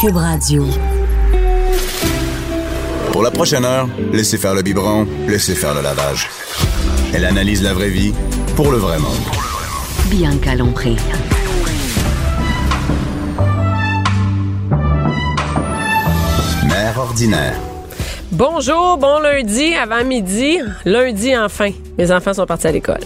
Cube Radio. Pour la prochaine heure, laissez faire le biberon, laissez faire le lavage. Elle analyse la vraie vie pour le vrai monde. Bianca Lompré. Mère ordinaire. Bonjour, bon lundi, avant midi. Lundi, enfin. Mes enfants sont partis à l'école.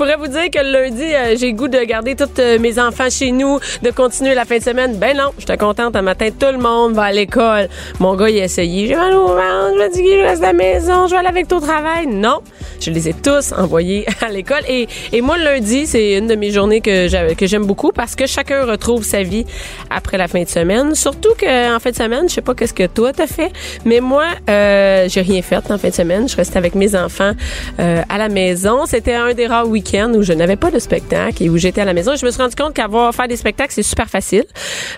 Je pourrais vous dire que le lundi, euh, j'ai goût de garder tous euh, mes enfants chez nous, de continuer la fin de semaine. Ben non, j'étais contente un matin, tout le monde va à l'école. Mon gars, il a essayé. J'ai mal au ventre, je dis je reste à la maison, je vais aller avec toi au travail. Non, je les ai tous envoyés à l'école. Et, et moi, le lundi, c'est une de mes journées que j'aime que j'aime beaucoup parce que chacun retrouve sa vie après la fin de semaine. Surtout qu'en fin de semaine, je sais pas qu'est-ce que toi t'as fait, mais moi, euh, j'ai rien fait en fin de semaine. Je restais avec mes enfants euh, à la maison. C'était un des rares week-ends où je n'avais pas de spectacle et où j'étais à la maison. Je me suis rendu compte qu'avoir faire des spectacles, c'est super facile.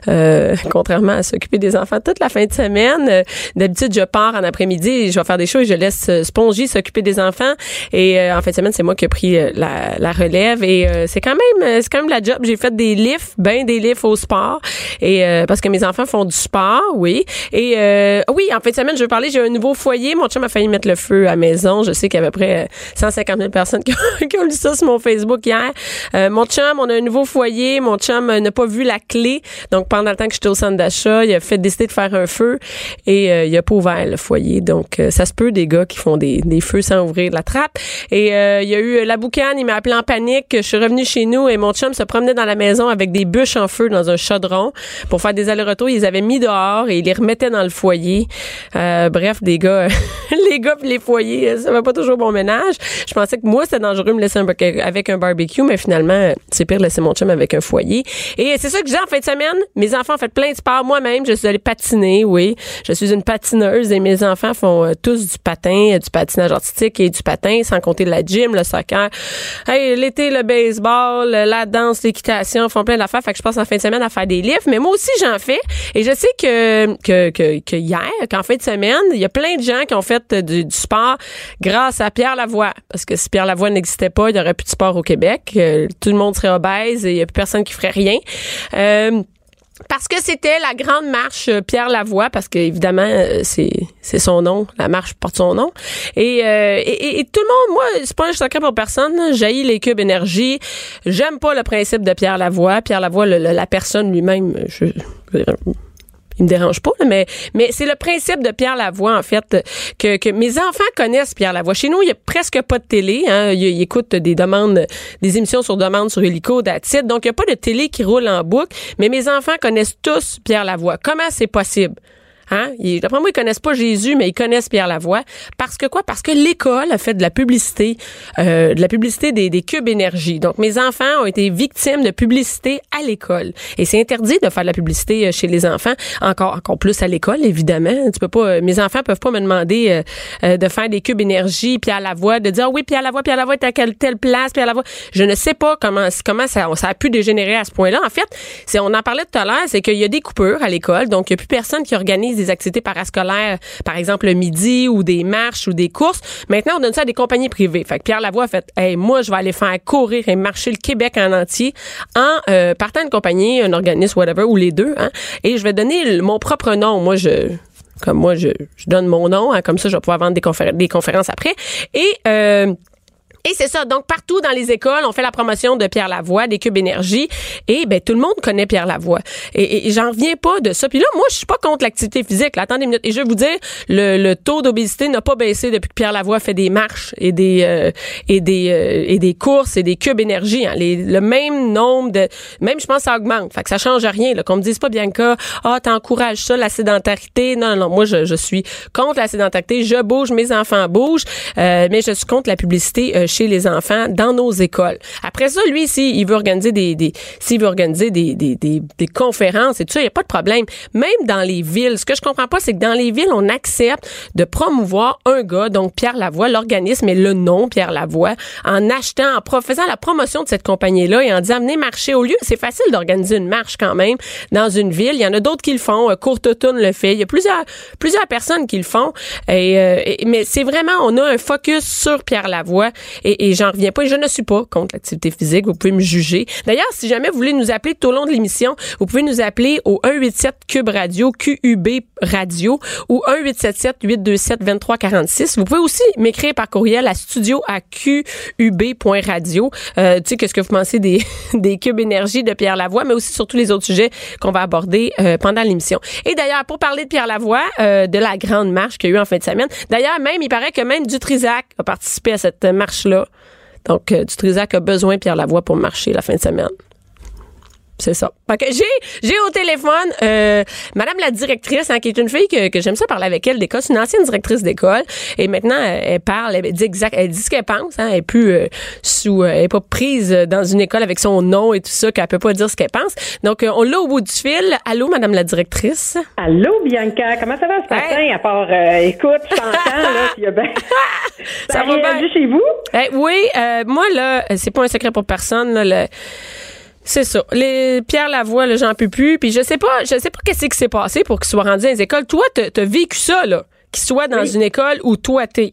Euh, contrairement à s'occuper des enfants toute la fin de semaine. Euh, D'habitude, je pars en après-midi et je vais faire des choses et je laisse euh, Spongy s'occuper des enfants. Et euh, en fin de semaine, c'est moi qui ai pris euh, la, la relève. Et euh, c'est quand même c'est quand même la job. J'ai fait des lifts, ben des lifts au sport. Et parce que mes enfants font du sport, oui. Et oui, en fin de semaine, je veux parler, j'ai un nouveau foyer. Mon chum a failli mettre le feu à la maison. Je sais qu'il y a à peu près 150 000 personnes qui ont, qui ont lu ça mon Facebook hier. Euh, mon chum, on a un nouveau foyer. Mon chum euh, n'a pas vu la clé. Donc, pendant le temps que j'étais au centre d'achat, il a fait décider de faire un feu et euh, il a pas ouvert le foyer. Donc, ça se peut des gars qui font des, feux sans ouvrir la trappe. Et il y a eu la boucane, il m'a appelé en panique. Je suis revenue chez nous et mon chum se promenait dans la maison avec des bûches en feu dans un chaudron pour faire des allers-retours. Ils avaient mis dehors et ils les remettaient dans le foyer. Bref, des gars, les gars pis les foyers, ça va pas toujours bon ménage. Je pensais que moi, c'était dangereux de me laisser un bar- avec un barbecue, mais finalement, c'est pire de laisser mon chum avec un foyer. Et c'est ça que dis en fin de semaine. Mes enfants ont fait plein de sport. Moi-même, je suis allée patiner, oui. Je suis une patineuse et mes enfants font euh, tous du patin, euh, du patinage artistique et du patin, sans compter la gym, le soccer. Hey, l'été, le baseball, la danse, l'équitation, font plein d'affaires. Fait que je passe en fin de semaine à faire des livres. Mais moi aussi, j'en fais. Et je sais que, que, que, que hier, qu'en fin de semaine, il y a plein de gens qui ont fait euh, du, du sport grâce à Pierre Lavoie. Parce que si Pierre Lavoie n'existait pas, il y aurait plus de sport au Québec. Euh, tout le monde serait obèse et il y a plus personne qui ferait rien. Euh, parce que c'était la grande marche euh, Pierre Lavoie, parce que évidemment c'est c'est son nom, la marche porte son nom. Et, et, tout le monde, moi, c'est pas un secret pour personne. J'ai les cubes énergie. J'aime pas le principe de Pierre Lavoie. Pierre Lavoie, la personne lui-même, je, il me dérange pas, mais, mais c'est le principe de Pierre Lavoie, en fait, que, que mes enfants connaissent Pierre Lavoie. Chez nous, il y a presque pas de télé. Hein. Ils, écoutent des demandes, des émissions sur demande sur Helico, Datit. Donc, il n'y a pas de télé qui roule en boucle. Mais mes enfants connaissent tous Pierre Lavoie. Comment c'est possible? Hein? D'après moi, ils connaissent pas Jésus, mais ils connaissent Pierre Lavoie. Parce que quoi? Parce que l'école a fait de la publicité, euh, de la publicité des, des cubes énergie. Donc, mes enfants ont été victimes de publicité à l'école. Et c'est interdit de faire de la publicité euh, chez les enfants, encore, encore plus à l'école, évidemment. Tu peux pas, euh, mes enfants peuvent pas me demander euh, euh, de faire des cubes énergie, Pierre Lavoie, de dire, Ah oui, Pierre Lavoie, Pierre Lavoie est à quelle telle place, Pierre Lavoie. Je ne sais pas comment, comment ça, ça a pu dégénérer à ce point-là. En fait, c'est, on en parlait tout à l'heure, c'est qu'il y a des coupures à l'école. Donc, il n'y a plus personne qui organise des activités parascolaires, par exemple le midi ou des marches ou des courses. Maintenant, on donne ça à des compagnies privées. Fait que Pierre Lavoie a fait, hey, moi, je vais aller faire courir et marcher le Québec en entier en euh, partant d'une compagnie, un organisme, whatever, ou les deux. Hein, et je vais donner mon propre nom. Moi, je comme moi, je, donne mon nom, hein, comme ça, je vais pouvoir vendre des, conférences, des conférences après. Et euh, et c'est ça. Donc, partout dans les écoles, on fait la promotion de Pierre Lavoie, des cubes énergie. Et ben tout le monde connaît Pierre Lavoie. Et, et j'en reviens pas de ça. Puis là, moi, je suis pas contre l'activité physique. Là, attendez une minute. Et je vais vous dire, le, le taux d'obésité n'a pas baissé depuis que Pierre Lavoie fait des marches et des euh, et des euh, et des courses et des cubes énergie. Hein. Les- le même nombre de, même je pense, ça augmente. Fait que ça change rien. Qu'on me dise pas bien que ah t'encourages ça la sédentarité. Non, non, non. Moi, je, je suis contre la sédentarité. Je bouge, mes enfants bougent, euh, mais je suis contre la publicité euh, chez les enfants dans nos écoles. Après ça, lui, s'il il veut organiser des, des s'il veut organiser des, des, des, conférences et tout ça, il n'y a pas de problème. Même dans les villes, ce que je comprends pas, c'est que dans les villes, on accepte de promouvoir un gars, donc Pierre Lavoie, l'organisme et le nom Pierre Lavoie, en achetant, en faisant la promotion de cette compagnie-là et en disant venez marcher au lieu. C'est facile d'organiser une marche quand même dans une ville. Il y en a d'autres qui le font. Euh, Courte le fait. Il y a plusieurs plusieurs personnes qui le font. Et, euh, mais c'est vraiment, on a un focus sur Pierre Lavoie et, et j'en reviens pas. Et je ne suis pas contre l'activité physique. Vous pouvez me juger. D'ailleurs, si jamais vous voulez nous appeler tout au long de l'émission, vous pouvez nous appeler au 187 Cube Radio, QUB Radio ou 1877 827 2346. Vous pouvez aussi m'écrire par courriel à studio à qub.radio. Euh, tu sais, qu'est-ce que vous pensez des, des cubes énergie de Pierre Lavoie, mais aussi sur tous les autres sujets qu'on va aborder euh, pendant l'émission. Et d'ailleurs, pour parler de Pierre Lavoie, euh, de la grande marche qu'il y a eu en fin de semaine, d'ailleurs, même, il paraît que même Dutrisac a participé à cette marche-là. Donc, euh, Dutrisac a besoin de Pierre Lavoie pour marcher la fin de semaine. C'est ça. J'ai, j'ai au téléphone euh, Madame la directrice, hein, qui est une fille que, que j'aime ça parler avec elle d'école. C'est une ancienne directrice d'école. Et maintenant, elle, parle, elle dit exact, elle dit ce qu'elle pense. Hein, elle est plus euh, sous, euh, elle est pas prise dans une école avec son nom et tout ça, qu'elle peut pas dire ce qu'elle pense. Donc, euh, on l'a au bout du fil. Allô, Madame la directrice? Allô, Bianca, comment ça va ce matin? Hey. À part, euh, écoute, je t'entends, là, ben... Ça ça va bien? chez vous? Eh, oui, euh, moi là, c'est pas un secret pour personne. Là, le- c'est ça. Les Pierre Lavoie, là, j'en peux plus. Puis je sais pas, je sais pas qu'est-ce qui s'est passé pour qu'il soit rendu dans les écoles. Toi, t'as vécu ça là, qu'il soit dans Oui. une école où toi t'es.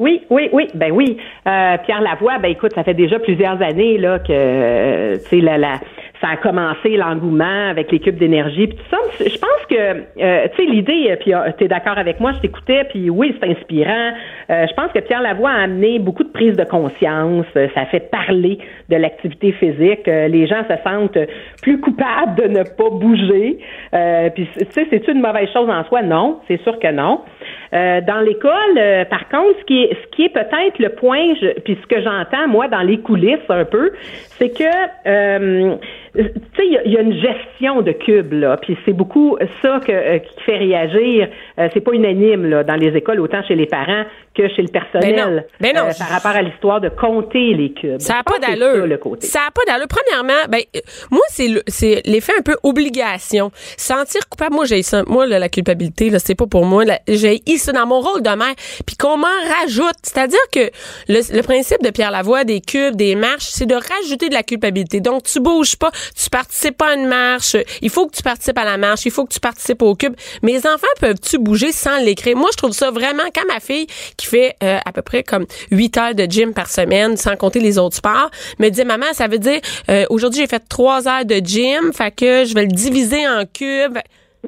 Oui, oui, oui, ben oui. Euh, Pierre Lavoie, ben écoute, ça fait déjà plusieurs années là que euh, tu sais la, la ça a commencé l'engouement avec les cubes d'énergie puis tout ça. Je pense que euh, tu sais l'idée euh, puis tu es d'accord avec moi, je t'écoutais puis oui, c'est inspirant. Euh, je pense que Pierre Lavoie a amené beaucoup de prise de conscience, Euh, ça fait parler de l'activité physique, Euh, les gens se sentent plus coupables de ne pas bouger. Euh, puis tu sais c'est une mauvaise chose en soi? Non, c'est sûr que non. Euh, dans l'école, euh, par contre, ce qui est, ce qui est peut-être le point, je- puis ce que j'entends moi dans les coulisses un peu, c'est que euh, tu sais, il y, a- il y a une gestion de cubes là, puis c'est beaucoup ça que, qui fait réagir. C'est pas unanime là dans les écoles, autant chez les parents que chez le personnel, Ben non. Ben non. par rapport à l'histoire de compter les cubes. Ça n'a pas d'allure. ça, le côté. Ça n'a pas d'allure. Premièrement, ben moi c'est le- c'est l'effet un peu obligation. Sentir coupable, moi j'ai. Moi là, la culpabilité là, c'est pas pour moi. J'ai dans mon rôle de mère. Puis qu'on m'en rajoute, c'est-à-dire que le, le principe de Pierre Lavoie des cubes, des marches, c'est de rajouter de la culpabilité. Donc tu bouges pas, tu participes pas à une marche. Il faut que tu participes à la marche, il faut que tu participes au cube. Mes enfants peuvent-tu bouger sans l'écrire? Moi je trouve ça vraiment quand ma fille qui fait euh, à peu près comme 8 heures de gym par semaine, sans compter les autres sports, me dit maman, ça veut dire euh, aujourd'hui j'ai fait 3 heures de gym, fait que je vais le diviser en cubes.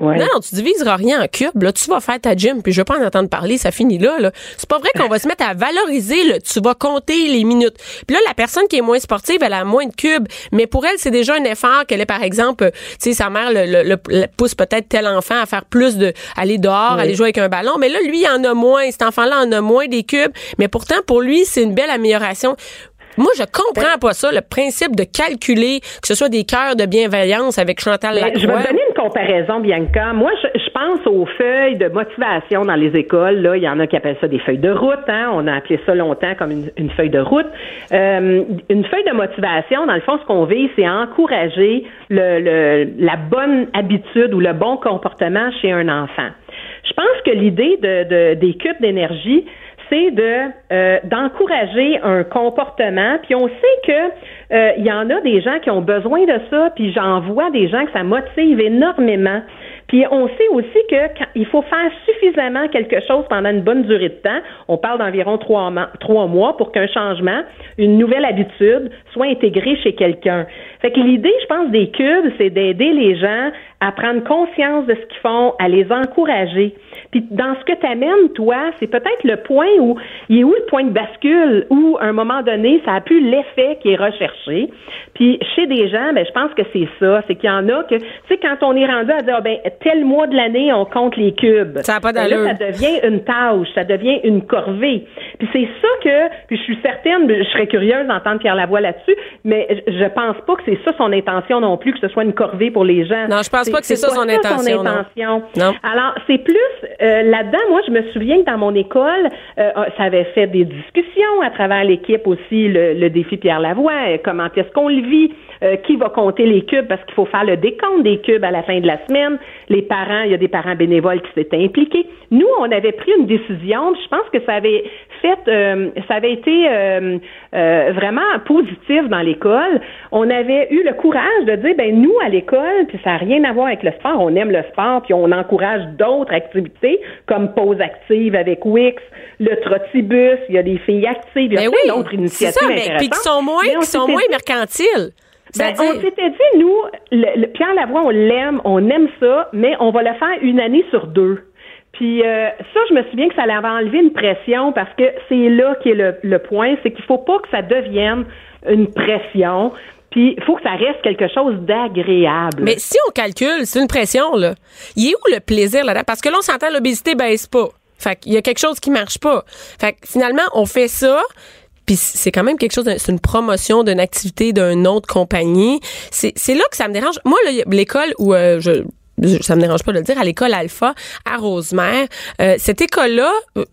Ouais. Non, tu diviseras rien en cubes. Là, tu vas faire ta gym, puis je vais pas en entendre parler, ça finit là. là. C'est pas vrai qu'on va se mettre à valoriser. Là. Tu vas compter les minutes. Puis là, la personne qui est moins sportive, elle a moins de cubes, mais pour elle, c'est déjà un effort qu'elle est, par exemple, euh, tu sais, sa mère le, le- le- le pousse peut-être tel enfant à faire plus de aller dehors, Oui. aller jouer avec un ballon. Mais là, lui, il en a moins. Cet enfant-là en a moins des cubes. Mais pourtant, pour lui, c'est une belle amélioration. Moi, je comprends pas ça, le principe de calculer que ce soit des cœurs de bienveillance avec Chantal Mais Lacroix. je vais te donner une comparaison, Bianca. Moi, je, je pense aux feuilles de motivation dans les écoles. Là, il y en a qui appellent ça des feuilles de route. Hein. On a appelé ça longtemps comme une, une feuille de route. Euh, une feuille de motivation, dans le fond, ce qu'on vise, c'est encourager le, le- la bonne habitude ou le bon comportement chez un enfant. Je pense que l'idée de, de- des cubes d'énergie, c'est de euh, d'encourager un comportement. Puis on sait que euh, il y en a des gens qui ont besoin de ça. Puis j'en vois des gens que ça motive énormément. Puis on sait aussi que quand- il faut faire suffisamment quelque chose pendant une bonne durée de temps. On parle d'environ trois, mois pour qu'un changement, une nouvelle habitude, soit intégré chez quelqu'un. Fait que l'idée, je pense, des cubes, c'est d'aider les gens à prendre conscience de ce qu'ils font, à les encourager. Puis dans ce que tu amènes, toi, c'est peut-être le point où il est où le point de bascule où à un moment donné, ça a plus l'effet qui est recherché. Puis chez des gens, ben je pense que c'est ça, c'est qu'il y en a que tu sais quand on est rendu à dire ah, ben tel mois de l'année on compte les cubes. Ça a pas Ben là, d'allure. ça devient une tâche, ça devient une corvée. Puis c'est ça que puis je suis certaine, je serais curieuse d'entendre Pierre Lavoie là-dessus, mais je je pense pas que c'est ça son intention non plus que ce soit une corvée pour les gens. Non, je pense C'est- pas que c'est ça son intention, non. intention. Non. Alors, c'est plus euh, là-dedans, moi, je me souviens que dans mon école, euh, ça avait fait des discussions à travers l'équipe aussi, le, le défi Pierre Lavoie, euh, comment est-ce qu'on le vit, euh, qui va compter les cubes, parce qu'il faut faire le décompte des cubes à la fin de la semaine. Les parents, il y a des parents bénévoles qui s'étaient impliqués. Nous, on avait pris une décision, je pense que ça avait fait, euh, ça avait été euh, euh, vraiment positif dans l'école. On avait eu le courage de dire, ben nous à l'école, puis ça n'a rien à voir avec le sport, on aime le sport, puis on encourage d'autres activités comme pause active avec Wix, le trottibus, il y a des filles actives, il y a Ben oui, d'autres initiatives ça, mais intéressantes. puis qui sont moins, Mais qui sont moins mercantiles. ben, on s'était dit, nous, le, le- Pierre Lavoie, on l'aime, on aime ça, mais on va le faire une année sur deux. Puis euh, ça, je me souviens que ça avait enlevé une pression parce que c'est là qui est le, le point, c'est qu'il faut pas que ça devienne une pression. Puis il faut que ça reste quelque chose d'agréable. Mais si on calcule, c'est une pression, là. Il est où le plaisir là-dedans? Parce que là, on s'entend, l'obésité baisse pas. Fait qu'il y a quelque chose qui marche pas. Fait que finalement, on fait ça. Puis c'est quand même quelque chose, c'est une promotion d'une activité d'une autre compagnie. C'est là que ça me dérange. Moi, l'école où euh, je- ça me dérange pas de le dire, à l'école Alpha à Rosemère. Euh, cette école-là, euh,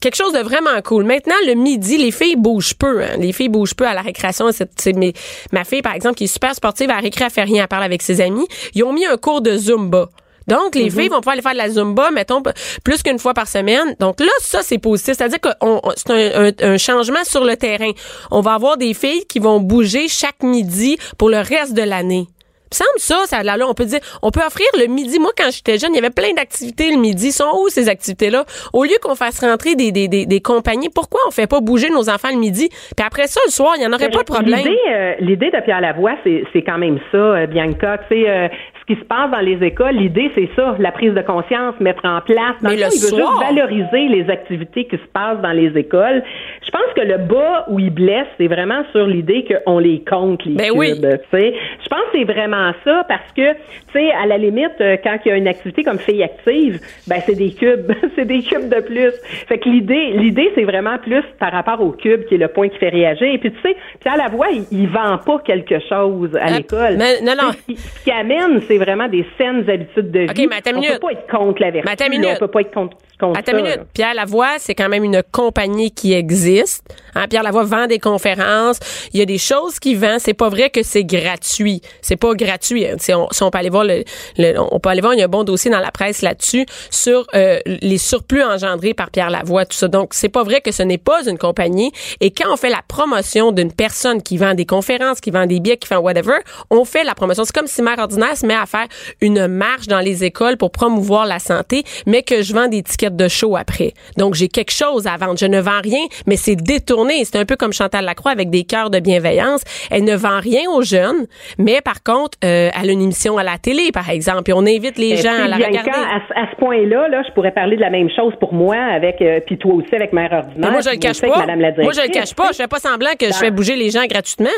quelque chose de vraiment cool. Maintenant, le midi, les filles bougent peu. hein. Les filles bougent peu à la récréation. C'est, c'est mes- ma fille, par exemple, qui est super sportive, à la récré, elle fait rien, elle parle avec ses amis. Ils ont mis un cours de Zumba. Donc, les filles vont pouvoir aller faire de la Zumba, mettons, plus qu'une fois par semaine. Donc là, ça, c'est positif. C'est-à-dire que c'est un, un- un changement sur le terrain. On va avoir des filles qui vont bouger chaque midi pour le reste de l'année. Semble ça, ça là, là, on peut dire, on peut offrir le midi. Moi, quand j'étais jeune, il y avait plein d'activités le midi. Sont où ces activités-là? Au lieu qu'on fasse rentrer des, des, des, des compagnies, pourquoi on fait pas bouger nos enfants le midi? Puis après ça, le soir, il y en aurait pas de problème. L'idée, euh, l'idée de Pierre Lavoie, c'est, c'est quand même ça, euh, Bianca. Tu sais, euh, qui se passe dans les écoles, l'idée, c'est ça, la prise de conscience, mettre en place. Dans Mais fond, le il veut soir- juste valoriser les activités qui se passent dans les écoles. Je pense que le bas où il blesse, c'est vraiment sur l'idée qu'on les compte, les Ben cubes. oui. Je pense que c'est vraiment ça parce que, tu sais, à la limite, euh, quand il y a une activité comme fille active, ben c'est des cubes, c'est des cubes de plus. Fait que l'idée, l'idée, c'est vraiment plus par rapport au cube qui est le point qui fait réagir. Et puis tu sais, Pierre Lavoie, il, il vend pas quelque chose à Ah, l'école. mais- non, non. Ce qui, ce qui amène, c'est vraiment des saines habitudes de vie. OK, mais on minute. peut pas être contre la vertu. Mais là, minute. on peut pas être contre, contre Attends ça. une minute. là. Pierre Lavoie, c'est quand même une compagnie qui existe. Hein, Pierre Lavoie vend des conférences. Il y a des choses qu'il vend. C'est pas vrai que c'est gratuit. C'est pas gratuit. Si on, si on peut aller voir le, le- on peut aller voir, il y a un bon dossier dans la presse là-dessus sur euh, les surplus engendrés par Pierre Lavoie, tout ça. Donc, c'est pas vrai que ce n'est pas une compagnie. Et quand on fait la promotion d'une personne qui vend des conférences, qui vend des billets, qui fait un whatever, on fait la promotion. C'est comme si Mère Ordinaire se met à faire une marche dans les écoles pour promouvoir la santé, mais que je vends des tickets de show après. Donc, j'ai quelque chose à vendre. Je ne vends rien, mais c'est détourné. C'est un peu comme Chantal Lacroix avec des cœurs de bienveillance. Elle ne vend rien aux jeunes, mais par contre, euh, elle a une émission à la télé, par exemple, et on invite les gens à la regarder. à, ce- à ce point-là, là, je pourrais parler de la même chose pour moi avec, euh, puis toi aussi avec Mère Ordinaire. Mais moi, je le cache pas. Madame la Moi, je le cache pas. Je fais pas semblant que je fais bouger les gens gratuitement.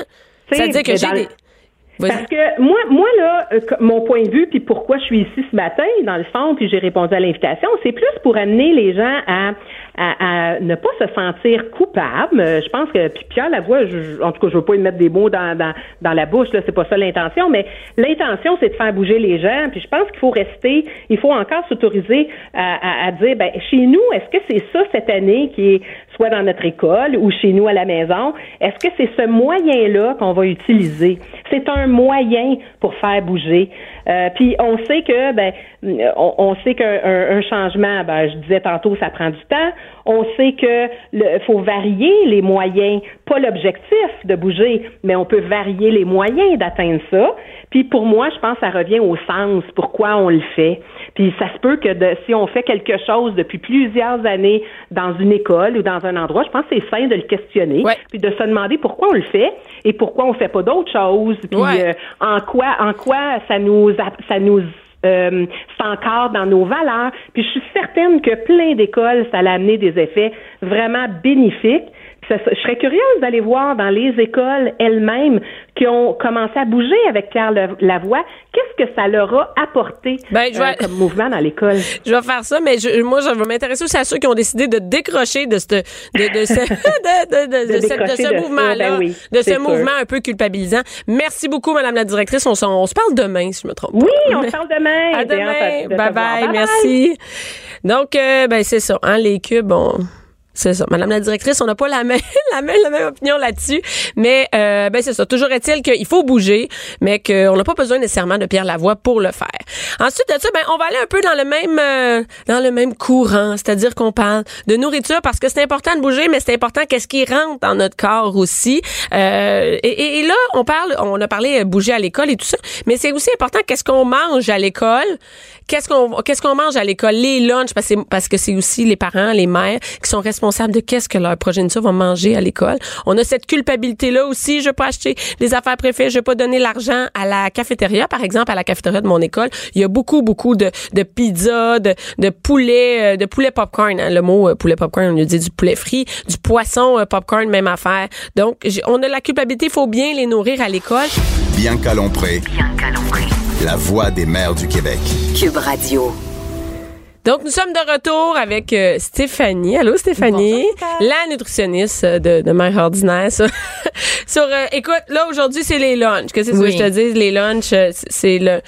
Tu sais, C'est-à-dire que j'ai dans- des... Parce que moi, moi là, euh, mon point de vue, puis pourquoi je suis ici ce matin, dans le fond, puis j'ai répondu à l'invitation, c'est plus pour amener les gens à, à, à ne pas se sentir coupables. Euh, Je pense que puis Pierre Lavoie, je, en tout cas, je veux pas lui mettre des mots dans, dans, dans la bouche, là, c'est pas ça l'intention, mais l'intention, c'est de faire bouger les gens. Puis je pense qu'il faut rester, il faut encore s'autoriser à, à, à dire, ben chez nous, est-ce que c'est ça cette année qui est soit dans notre école ou chez nous à la maison, est-ce que c'est ce moyen-là qu'on va utiliser? C'est un moyen pour faire bouger. Euh, puis on sait que ben on, on sait qu'un un, un changement, ben je disais tantôt, ça prend du temps. On sait que le faut varier les moyens, pas l'objectif de bouger, mais on peut varier les moyens d'atteindre ça. Puis pour moi, je pense que ça revient au sens, pourquoi on le fait. Puis ça se peut que de, si on fait quelque chose depuis plusieurs années dans une école ou dans un endroit, je pense que c'est sain de le questionner, Ouais. puis de se demander pourquoi on le fait et pourquoi on fait pas d'autres choses, puis Ouais. euh, en quoi en quoi ça nous ça nous euh, c'est encore dans nos valeurs. Puis je suis certaine que plein d'écoles, ça a amené des effets vraiment bénéfiques. Ça- je serais curieuse d'aller voir dans les écoles elles-mêmes qui ont commencé à bouger avec Pierre Lavoie, qu'est-ce que ça leur a apporté Ben, je euh, vais- comme mouvement dans l'école? Je vais faire ça, mais je- moi, je vais m'intéresser aussi à ceux qui ont décidé de décrocher de, ce- de, de, ce, de, ce- ça, mouvement-là, ben oui, de ce sûr. mouvement un peu culpabilisant. Merci beaucoup, Madame la directrice. On, se parle demain, si je me trompe Oui, pas. on se parle demain. À demain. de te Bye voir. bye. Merci. Donc, euh, ben, c'est ça. Hein, les cubes, on. C'est ça. Madame la directrice, on n'a pas la même, la même, la même opinion là-dessus. Mais, euh, ben, c'est ça. Toujours est-il qu'il faut bouger, mais qu'on n'a pas besoin nécessairement de Pierre Lavoie pour le faire. Ensuite de ça, ben, on va aller un peu dans le même, euh, dans le même courant. C'est-à-dire qu'on parle de nourriture parce que c'est important de bouger, mais c'est important qu'est-ce qui rentre dans notre corps aussi. Euh, et, et- là, on parle, on a parlé euh, bouger à l'école et tout ça, mais c'est aussi important qu'est-ce qu'on mange à l'école. Qu'est-ce qu'on qu'est-ce qu'on mange à l'école? Les lunchs parce parce que c'est aussi les parents les mères qui sont responsables de qu'est-ce que leur progéniture va manger à l'école on a cette culpabilité là aussi je vais pas acheter les affaires préférées je vais pas donner l'argent à la cafétéria par exemple à la cafétéria de mon école il y a beaucoup beaucoup de de pizza de de poulet euh, de poulet popcorn hein. le mot euh, poulet popcorn on lui dit du poulet frit du poisson euh, popcorn même affaire donc on a la culpabilité il faut bien les nourrir à l'école Bianca Lompré, Bianca Lompré. la voix des mères du Québec. Cube Radio. Donc, nous sommes de retour avec euh, Stéphanie. Allô, Stéphanie? la nutritionniste euh, de, de Mère Ordinaire. Sur, sur, euh, écoute, là, aujourd'hui, c'est les lunchs. Qu'est-ce que Oui. je te dise? Les lunchs, euh, c'est- le...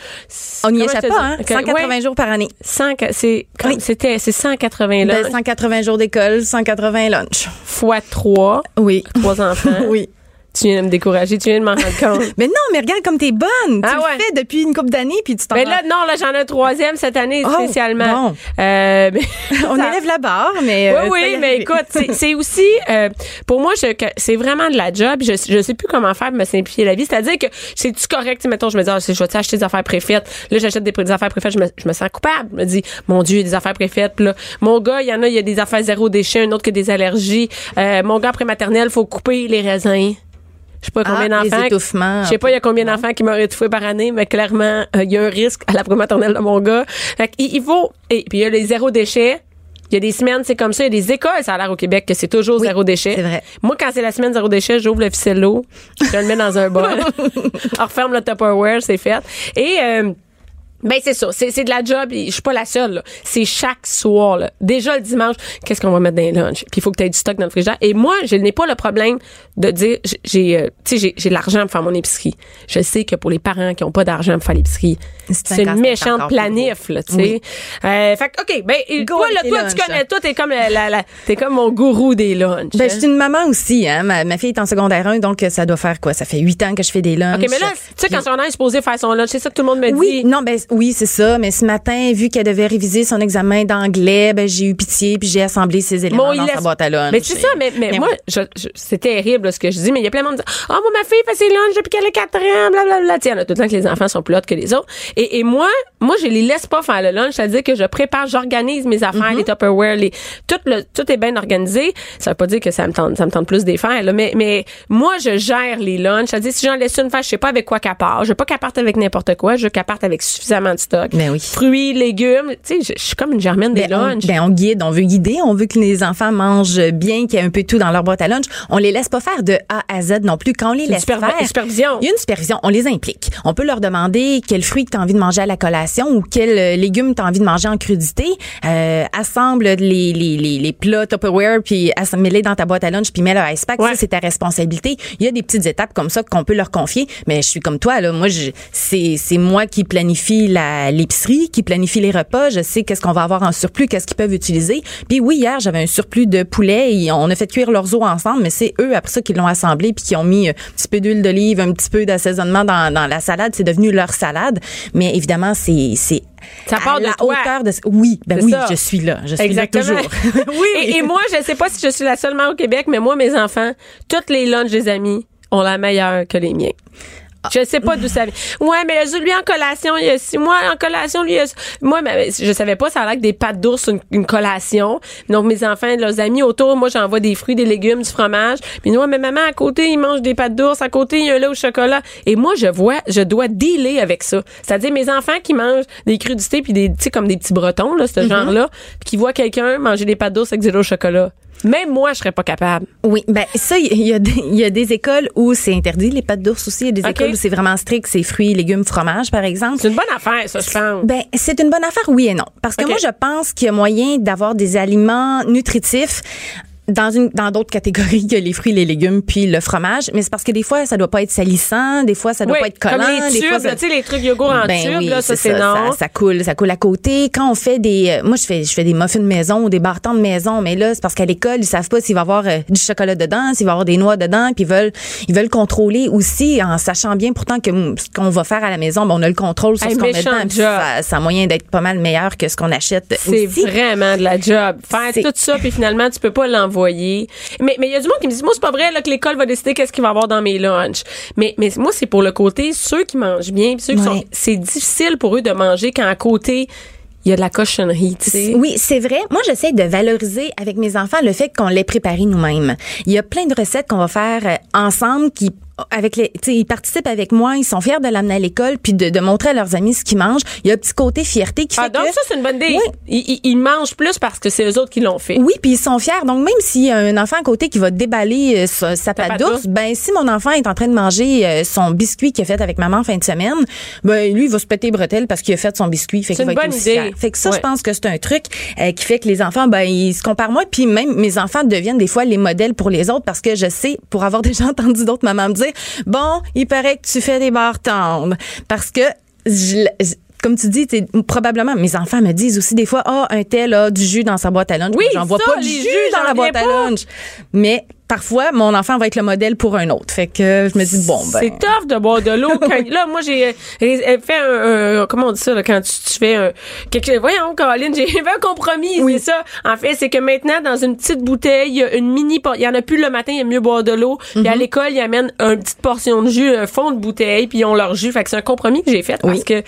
On n'y échappe pas, dis? hein? Que- 180 ouais, jours par année. 100 c'est, Oui. c'était, c'est 180 Ben, lunchs 180 jours d'école, 180 lunch. fois 3, Oui. trois enfants. Oui. Tu viens de me décourager, tu viens de m'en rendre compte. Mais non, mais regarde comme t'es bonne. Ah tu ouais. le fais depuis une couple d'années, puis tu t'en Mais rends- là, non, là, j'en ai un troisième cette année Oh, spécialement. bon. Euh, mais- On ça- élève la barre, mais. euh, Oui, oui, mais écoute, c'est- c'est aussi, euh, pour moi, que c'est vraiment de la job. Je, je sais plus comment faire pour me simplifier la vie. C'est-à-dire que c'est-tu correct, tu sais, mettons, je me dis, ah, c'est- je vais acheter des affaires préfaites? Là, j'achète des, des affaires préfaites, je me, je me sens coupable. Je me dis, mon Dieu, il y a des affaires préfaites. Puis là, mon gars, il y en a, il y a des affaires zéro déchet, un autre qui a des allergies. Euh, mon gars prématernel, faut couper les raisins. Je sais pas combien Ah, d'enfants. Je sais pas il y a combien d'enfants qui meurent étouffés par année, mais clairement, euh, il y a un risque à la prématernelle de mon gars. Fait qu'il- il faut et puis il y a les zéro déchet. Il y a des semaines, c'est comme ça. Il y a des écoles, ça a l'air au Québec, que c'est toujours Oui, zéro déchet. c'est vrai. Moi, quand c'est la semaine zéro déchet, j'ouvre le ficello, je le mets dans un bol, on referme le Tupperware, c'est fait. Et euh, ben c'est ça, c'est c'est de la job. Je suis pas la seule. C'est chaque soir. Là. Déjà le dimanche, qu'est-ce qu'on va mettre dans les lunchs? Puis il faut que tu aies du stock dans le frigidaire. Et moi, je n'ai pas le problème de dire, j'ai, euh, tu sais, j'ai- j'ai de l'argent pour faire mon épicerie. Je sais que pour les parents qui ont pas d'argent pour faire l'épicerie, C'est un c'est une méchante planif, là, tu sais. Oui. Euh, fait que, ok, ben Go toi, là, toi, tu connais, toi, t'es comme la, la, la- t'es comme mon gourou des lunchs. Ben, hein. je suis une maman aussi, hein. Ma, ma fille est en secondaire 1, donc ça doit faire quoi? Ça fait huit ans que je fais des lunchs. Ok, mais là, tu sais, quand on est supposé faire son lunch, c'est ça que tout le monde me Oui, dit. non, ben oui, c'est ça. Mais ce matin, vu qu'elle devait réviser son examen d'anglais, ben j'ai eu pitié puis j'ai assemblé ses éléments Bon, dans sa boîte à lunch. Mais c'est ça, mais, mais, Mais moi, oui. je, je- c'est terrible là, ce que je dis, mais il y a plein de monde qui dit Ah, moi, ma fille fait ses lunchs depuis qu'elle a 4 ans, blablabla. Tu sais, tout le temps que les enfants sont plus hauts que les autres. Et, et moi, moi, je les laisse pas faire le lunch, c'est-à-dire que je prépare, j'organise mes affaires, Mm-hmm. les Tupperware, les, tout, le, tout est bien organisé. Ça veut pas dire que ça me tente, ça me tente plus des faire, là, mais, mais moi, je gère les lunchs. C'est-à-dire, si j'en laisse une faire, je sais pas avec quoi qu'elle part. Je veux pas qu'elle parte avec n'importe quoi, je veux qu'elle parte avec suffisamment de stock. Ben oui. Fruits, légumes. Tu sais, je, je suis comme une germaine des Ben, on, lunchs. ben, on guide, on veut guider, on veut que les enfants mangent bien, qu'il y ait un peu de tout dans leur boîte à lunch. On les laisse pas faire de A à Z non plus. Quand on les laisse super- faire, une supervision. Il y a une supervision. On les implique. On peut leur demander quel fruit tu as envie de manger à la collation ou quel euh, légume tu as envie de manger en crudité. Euh, assemble les, les, les, les plats Tupperware puis mets-les dans ta boîte à lunch puis mets le ice pack. Ouais. Ça, c'est ta responsabilité. Il y a des petites étapes comme ça qu'on peut leur confier. Mais je suis comme toi, là. Moi, c'est moi qui planifie la, l'épicerie, qui planifie les repas. Je sais qu'est-ce qu'on va avoir en surplus, qu'est-ce qu'ils peuvent utiliser. Puis oui, hier, j'avais un surplus de poulet et on a fait cuire leurs os ensemble, mais c'est eux, après ça, qui l'ont assemblé puis qui ont mis un petit peu d'huile d'olive, un petit peu d'assaisonnement dans, dans la salade. C'est devenu leur salade. Mais évidemment, c'est, Ça part à de la toi. hauteur de, oui, ben oui, ça. je suis là. Je suis Exactement. là toujours. oui. Et, et moi, je sais pas si je suis la seule mère au Québec, mais moi, mes enfants, toutes les lunchs des amis ont la meilleure que les miens. Je sais pas d'où ça vient. Ouais, mais lui en collation, il y a six mois en collation, lui, il y a- moi, mais je savais pas, ça a l'air que des pâtes d'ours, une, une collation. Donc, mes enfants, leurs amis autour, moi, j'envoie des fruits, des légumes, du fromage. Puis, moi, mais maman, à côté, il mange des pâtes d'ours. À côté, il y a un lait au chocolat. Et moi, je vois, je dois dealer avec ça. C'est-à-dire, mes enfants qui mangent des crudités puis des, tu sais, comme des petits bretons, là, ce genre-là, puis qui voient quelqu'un manger des pâtes d'ours avec du lait au chocolat. Même moi, je serais pas capable. Oui, ben ça, il y, a des- il y a des écoles où c'est interdit, les pâtes d'ours aussi. Il y a des écoles où c'est vraiment strict, c'est fruits, légumes, fromage, par exemple. C'est une bonne affaire, ça, je pense. Ben, c'est une bonne affaire, oui et non. Parce que moi, je pense qu'il y a moyen d'avoir des aliments nutritifs dans une dans d'autres catégories que les fruits, les légumes puis le fromage, mais c'est parce que des fois ça doit pas être salissant, des fois ça doit Oui, pas être collant, comme les des tubes, fois ça- là, tu sais, les trucs yogourt en Ben tube, oui, là, ça, c'est non. Ça, ça coule, ça coule à côté. Quand on fait des, euh, moi je fais, je fais des muffins de maison ou des bartons de maison, mais là c'est parce qu'à l'école ils savent pas s'il va y avoir euh, du chocolat dedans, s'il va y avoir des noix dedans, puis ils veulent, ils veulent contrôler aussi en sachant bien pourtant que ce qu'on va faire à la maison, ben, on a le contrôle sur Hey, ce qu'on met dedans. puis. Ça, ça a moyen d'être pas mal meilleur que ce qu'on achète C'est vraiment de la job. Faire tout ça, puis finalement, tu peux pas l'envoyer. Mais mais il y a du monde qui me dit, moi, c'est pas vrai là, que l'école va décider qu'est-ce qu'il va avoir dans mes lunchs. Mais, mais moi, c'est pour le côté, ceux qui mangent bien, ceux qui Ouais. sont... C'est difficile pour eux de manger quand à côté, il y a de la cochonnerie, tu sais. Oui, c'est vrai. Moi, j'essaie de valoriser avec mes enfants le fait qu'on l'ait préparé nous-mêmes. Il y a plein de recettes qu'on va faire euh, ensemble qui avec les, tu sais, ils participent avec moi, ils sont fiers de l'amener à l'école puis de, de montrer à leurs amis ce qu'ils mangent. Il y a un petit côté fierté qui Ah, fait donc que ça, c'est une bonne idée. Oui. Ils, ils- ils mangent plus parce que c'est eux autres qui l'ont fait. Oui, puis ils sont fiers. Donc même s'il y a un enfant à côté qui va douballer euh, sa, sa pâte d'ours, d'ours. ben si mon enfant est en train de manger euh, son biscuit qu'il a fait avec maman en fin de semaine, ben lui il va se péter les bretelles parce qu'il a fait son biscuit, fait C'est qu'il va une être bonne aussi idée. fier. Fait que ça, Ouais. je pense que c'est un truc euh, qui fait que les enfants, ben ils se comparent moins, puis même mes enfants deviennent des fois les modèles pour les autres parce que je sais, pour avoir déjà entendu d'autres mamans me dire, bon, il paraît que tu fais des barres tendres parce que je- je- comme tu dis, probablement, mes enfants me disent aussi des fois, ah, un tel a du jus dans sa boîte à lunch. Oui, J'en vois pas du jus dans la boîte à lunch. Mais parfois, mon enfant va être le modèle pour un autre. Fait que je me dis, bon, ben. C'est tough de boire de l'eau. là, moi, j'ai euh, fait un, un- comment on dit ça, là, quand tu, tu fais un, quelque, voyons, Caroline, j'ai fait un compromis, c'est ça. En fait, c'est que maintenant, dans une petite bouteille, il y a une mini, il y en a plus le matin, il y a mieux boire de l'eau. Puis Mhm. à l'école, ils amènent une petite portion de jus, un fond de bouteille, puis ils ont leur jus. Fait que c'est un compromis que j'ai fait parce Oui. que,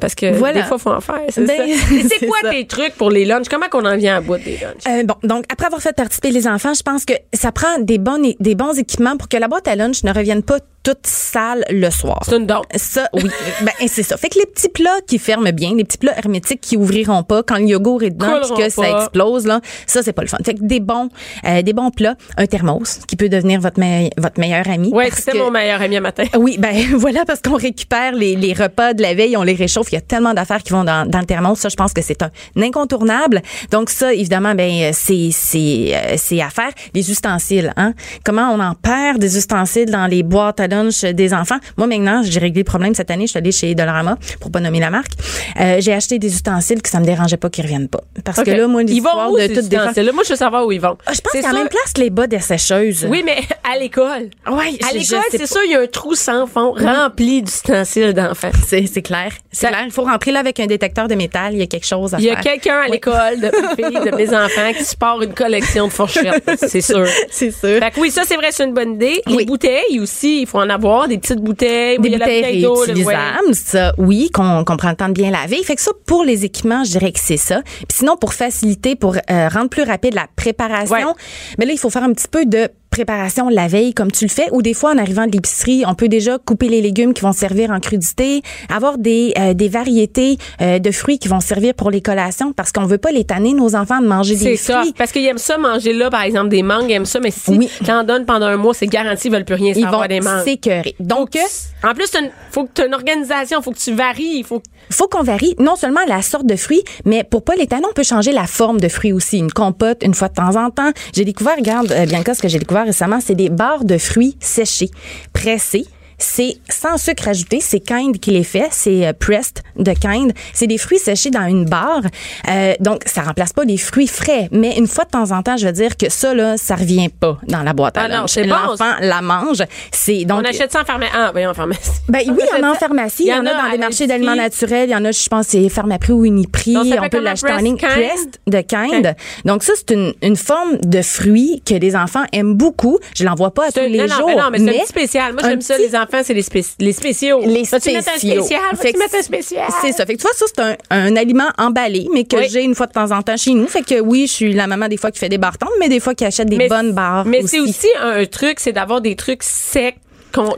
parce que Voilà. des fois, faut en faire, c'est Ben, c'est c'est quoi ça. tes trucs pour les lunchs? Comment qu'on en vient à bout des lunchs? Euh, bon, donc après avoir fait participer les enfants, je pense que ça prend des bons des bons équipements pour que la boîte à lunch ne revienne pas toute sale le soir. C'est une. Ça, oui. ben, c'est ça. Fait que les petits plats qui ferment bien, les petits plats hermétiques qui ouvriront pas quand le yogourt est dedans puis que ça explose, là, ça, c'est pas le fun. Fait que des bons, euh, des bons plats, un thermos qui peut devenir votre, me- votre meilleur ami. Ouais, parce c'était que- mon meilleur ami à matin. oui, ben voilà, parce qu'on récupère les, les repas de la veille, on les réchauffe. Il y a tellement d'affaires qui vont dans, dans le thermos. Ça, je pense que c'est un incontournable. Donc ça, évidemment, ben c'est c'est euh, c'est à faire. Les ustensiles, hein. Comment on en perd des ustensiles dans les boîtes à lunch des enfants Moi, maintenant, j'ai réglé le problème cette année. Je suis allée chez Dollarama pour pas nommer la marque. Euh, j'ai acheté des ustensiles que ça me dérangeait pas qu'ils reviennent pas, parce que là, moi, ils vont l'histoire de toutes des ustensiles-là? Moi, je veux savoir où ils vont. Ah, je pense C'est qu'à la même place les bas des sécheuses. Oui, mais à l'école. Ouais, À l'école, c'est sûr, il y a un trou sans fond rempli d'ustensiles d'enfants. C'est c'est clair. C'est Ça- clair. Il faut rentrer là avec un détecteur de métal. Il y a quelque chose à Il y a faire. quelqu'un à l'école de filles, de mes enfants, qui se part une collection de fourchettes, c'est sûr. C'est sûr. Fait que oui, ça, c'est vrai, c'est une bonne idée. Les Oui. bouteilles aussi, il faut en avoir, des petites bouteilles. Des bouteilles réutilisables, ça, oui, qu'on qu'on prend le temps de bien laver. Fait que ça, pour les équipements, je dirais que c'est ça. Puis sinon, pour faciliter, pour euh, rendre plus rapide la préparation, mais là, il faut faire un petit peu de préparation la veille comme tu le fais ou des fois en arrivant de l'épicerie on peut déjà couper les légumes qui vont servir en crudité avoir des euh, des variétés euh, de fruits qui vont servir pour les collations parce qu'on veut pas les tanner nos enfants de manger C'est des ça. fruits Parce qu'ils aiment ça, manger là, par exemple, des mangues, ils aiment ça, mais si Oui. t'en donnes pendant un mois, c'est garanti, ils veulent plus rien ils savoir vont des mangues. s'écœurer donc En plus, une- faut que tu aies une organisation, faut que tu varies, il faut faut qu'on varie non seulement la sorte de fruits, mais pour pas les tanner, on peut changer la forme de fruits aussi. Une compote, une fois de temps en temps. J'ai découvert, regarde, euh, Bianca, ce que j'ai découvert récemment, c'est des barres de fruits séchés, pressés. C'est sans sucre ajouté, c'est Kind qui les fait, c'est euh, Pressed de Kind. C'est des fruits séchés dans une barre, Euh, donc ça remplace pas les fruits frais. Mais une fois de temps en temps, je veux dire que ça là, ça revient pas dans la boîte à Ah non, lunch. c'est bon, L'enfant la mange. C'est donc on achète ça en pharmacie. Ah, ben en pharmacie. ben oui, il y en pharmacie, il y en a dans à des marchés d'aliments naturels, il y en a, je pense, c'est Pharmaprix ou Uniprix, Donc, on peut l'acheter en ligne. Pressed de Kind. Donc ça, c'est une, une forme de fruit que les enfants aiment beaucoup. Je l'en vois pas à tous C'est- les non, jours. ben non, mais c'est un petit spécial. Moi, j'aime ça, les enfants, c'est les, les spéciaux. les mettre un spéciaux. spécial? Mettre un spécial? C'est ça. Fait que tu vois, ça, c'est un, un aliment emballé, mais que Oui. j'ai une fois de temps en temps chez nous. Fait que oui, je suis la maman des fois qui fait des tendres, mais des fois qui achète des bonnes barres Mais c'est aussi un truc, c'est d'avoir des trucs secs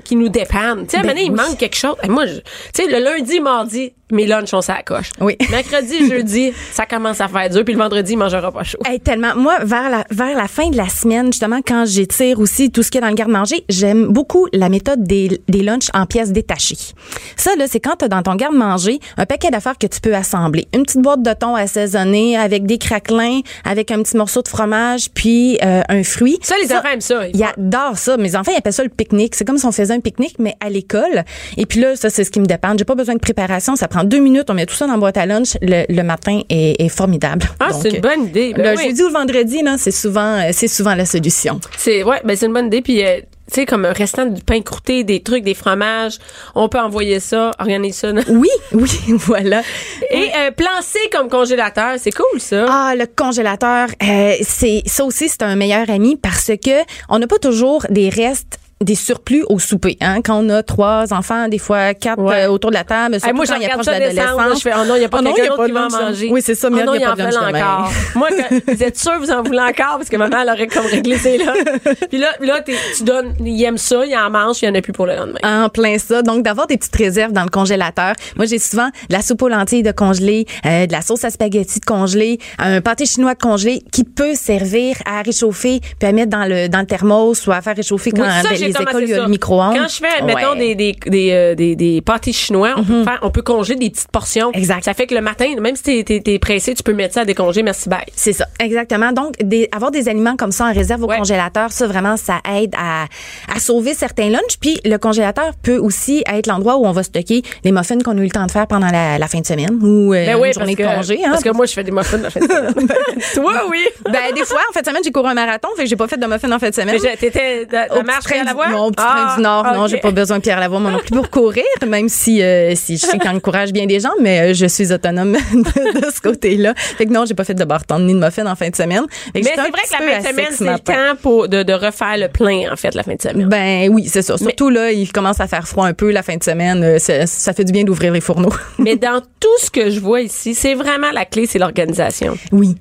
qui nous dépannent. Tu sais, à un Ben moment donné, il oui. manque quelque chose. Et Moi, tu sais, le lundi, mardi, mes lunchs, on s'accroche. Oui. Mercredi, jeudi, ça commence à faire dur. Puis le vendredi, il mangera pas chaud. Hey, tellement. Moi, vers la, vers la fin de la semaine, justement, quand j'étire aussi tout ce qu'il y a dans le garde-manger, j'aime beaucoup la méthode des, des lunchs en pièces détachées. Ça, là, c'est quand tu as dans ton garde-manger un paquet d'affaires que tu peux assembler. Une petite boîte de thon assaisonné avec des craquelins, avec un petit morceau de fromage, puis euh, un fruit. Ça, les enfants aiment ça. Ils adorent ça. Mes enfants, ils appellent ça le pique-nique. C'est comme si on faisait un pique-nique, mais à l'école. Et puis là, ça, c'est ce qui me dépend. J'ai pas besoin de préparation. Ça prend deux minutes. On met tout ça dans la boîte à lunch. Le, le matin est, est formidable. Ah, c'est une bonne idée. Ben le oui. jeudi ou le vendredi, c'est souvent, euh, c'est souvent la solution. C'est ouais, ben c'est une bonne idée. Puis euh, tu sais, comme un restant du pain croûté, des trucs, des fromages, on peut envoyer ça, organiser ça. dans- Oui, oui, voilà. Et euh, plancer comme congélateur, c'est cool ça. Ah, le congélateur, euh, c'est ça aussi, c'est un meilleur ami parce que on n'a pas toujours des restes des surplus au souper. Hein? Quand on a trois enfants, des fois quatre Ouais. euh, autour de la table, surtout Hey, moi, quand il approche de l'adolescence. Je fais, oh non, il n'y a pas Oh quelqu'un d'autre qui va en manger. Oui, c'est ça, Oh mais non, il y a en demain. encore. Moi, quand, vous êtes sûr vous en voulez encore? Parce que ma mère elle aurait comme réglé c'est là. Puis là, là tu donnes, il aime ça, il en mange, il n'y en a plus pour le lendemain. En plein ça. Donc, d'avoir des petites réserves dans le congélateur. Moi, j'ai souvent de la soupe aux lentilles de congelé, euh, de la sauce à spaghetti de congelé, un pâté chinois de congelé qui peut servir à réchauffer puis à mettre dans le, dans le thermos ou à faire réchauffer quand Oui, ça, les écoles, il y a ça. le micro-ondes. Quand je fais, mettons, Ouais. des, des, des, euh, des, des pâtés chinois, on, peut faire, on peut congeler des petites portions. Exact. Ça fait que le matin, même si t'es, t'es pressé, tu peux mettre ça à décongeler, merci, bye. C'est ça, exactement. Donc, des, avoir des aliments comme ça en réserve au Ouais. congélateur, ça vraiment, ça aide à, à sauver certains lunchs. Puis, le congélateur peut aussi être l'endroit où on va stocker les muffins qu'on a eu le temps de faire pendant la, la fin de semaine ou euh, Ben une oui, journée de que, congé. Hein. parce que moi, je fais des muffins la fin de semaine. Toi, oui. ben, des fois, en fin de semaine, j'ai couru un marathon, fait que j'ai pas fait de muffins en fin de semaine. Mais t'étais marche à la du- voie? Non, petit Ah, train du Nord. Non, j'ai pas besoin de Pierre Lavoie, moi non plus pour courir, même si, euh, si je sais qu'il encourage bien des gens, mais euh, je suis autonome de, de ce côté-là. Fait que non, j'ai pas fait de barton ni de muffin en fin de semaine. Mais c'est vrai que la fin de semaine, c'est le temps pour, de, de refaire le plein, en fait, la fin de semaine. Ben oui, c'est ça. Surtout là, il commence à faire froid un peu la fin de semaine. Euh, Ça, ça fait du bien d'ouvrir les fourneaux. Mais dans tout ce que je vois ici, c'est vraiment la clé, c'est l'organisation. oui.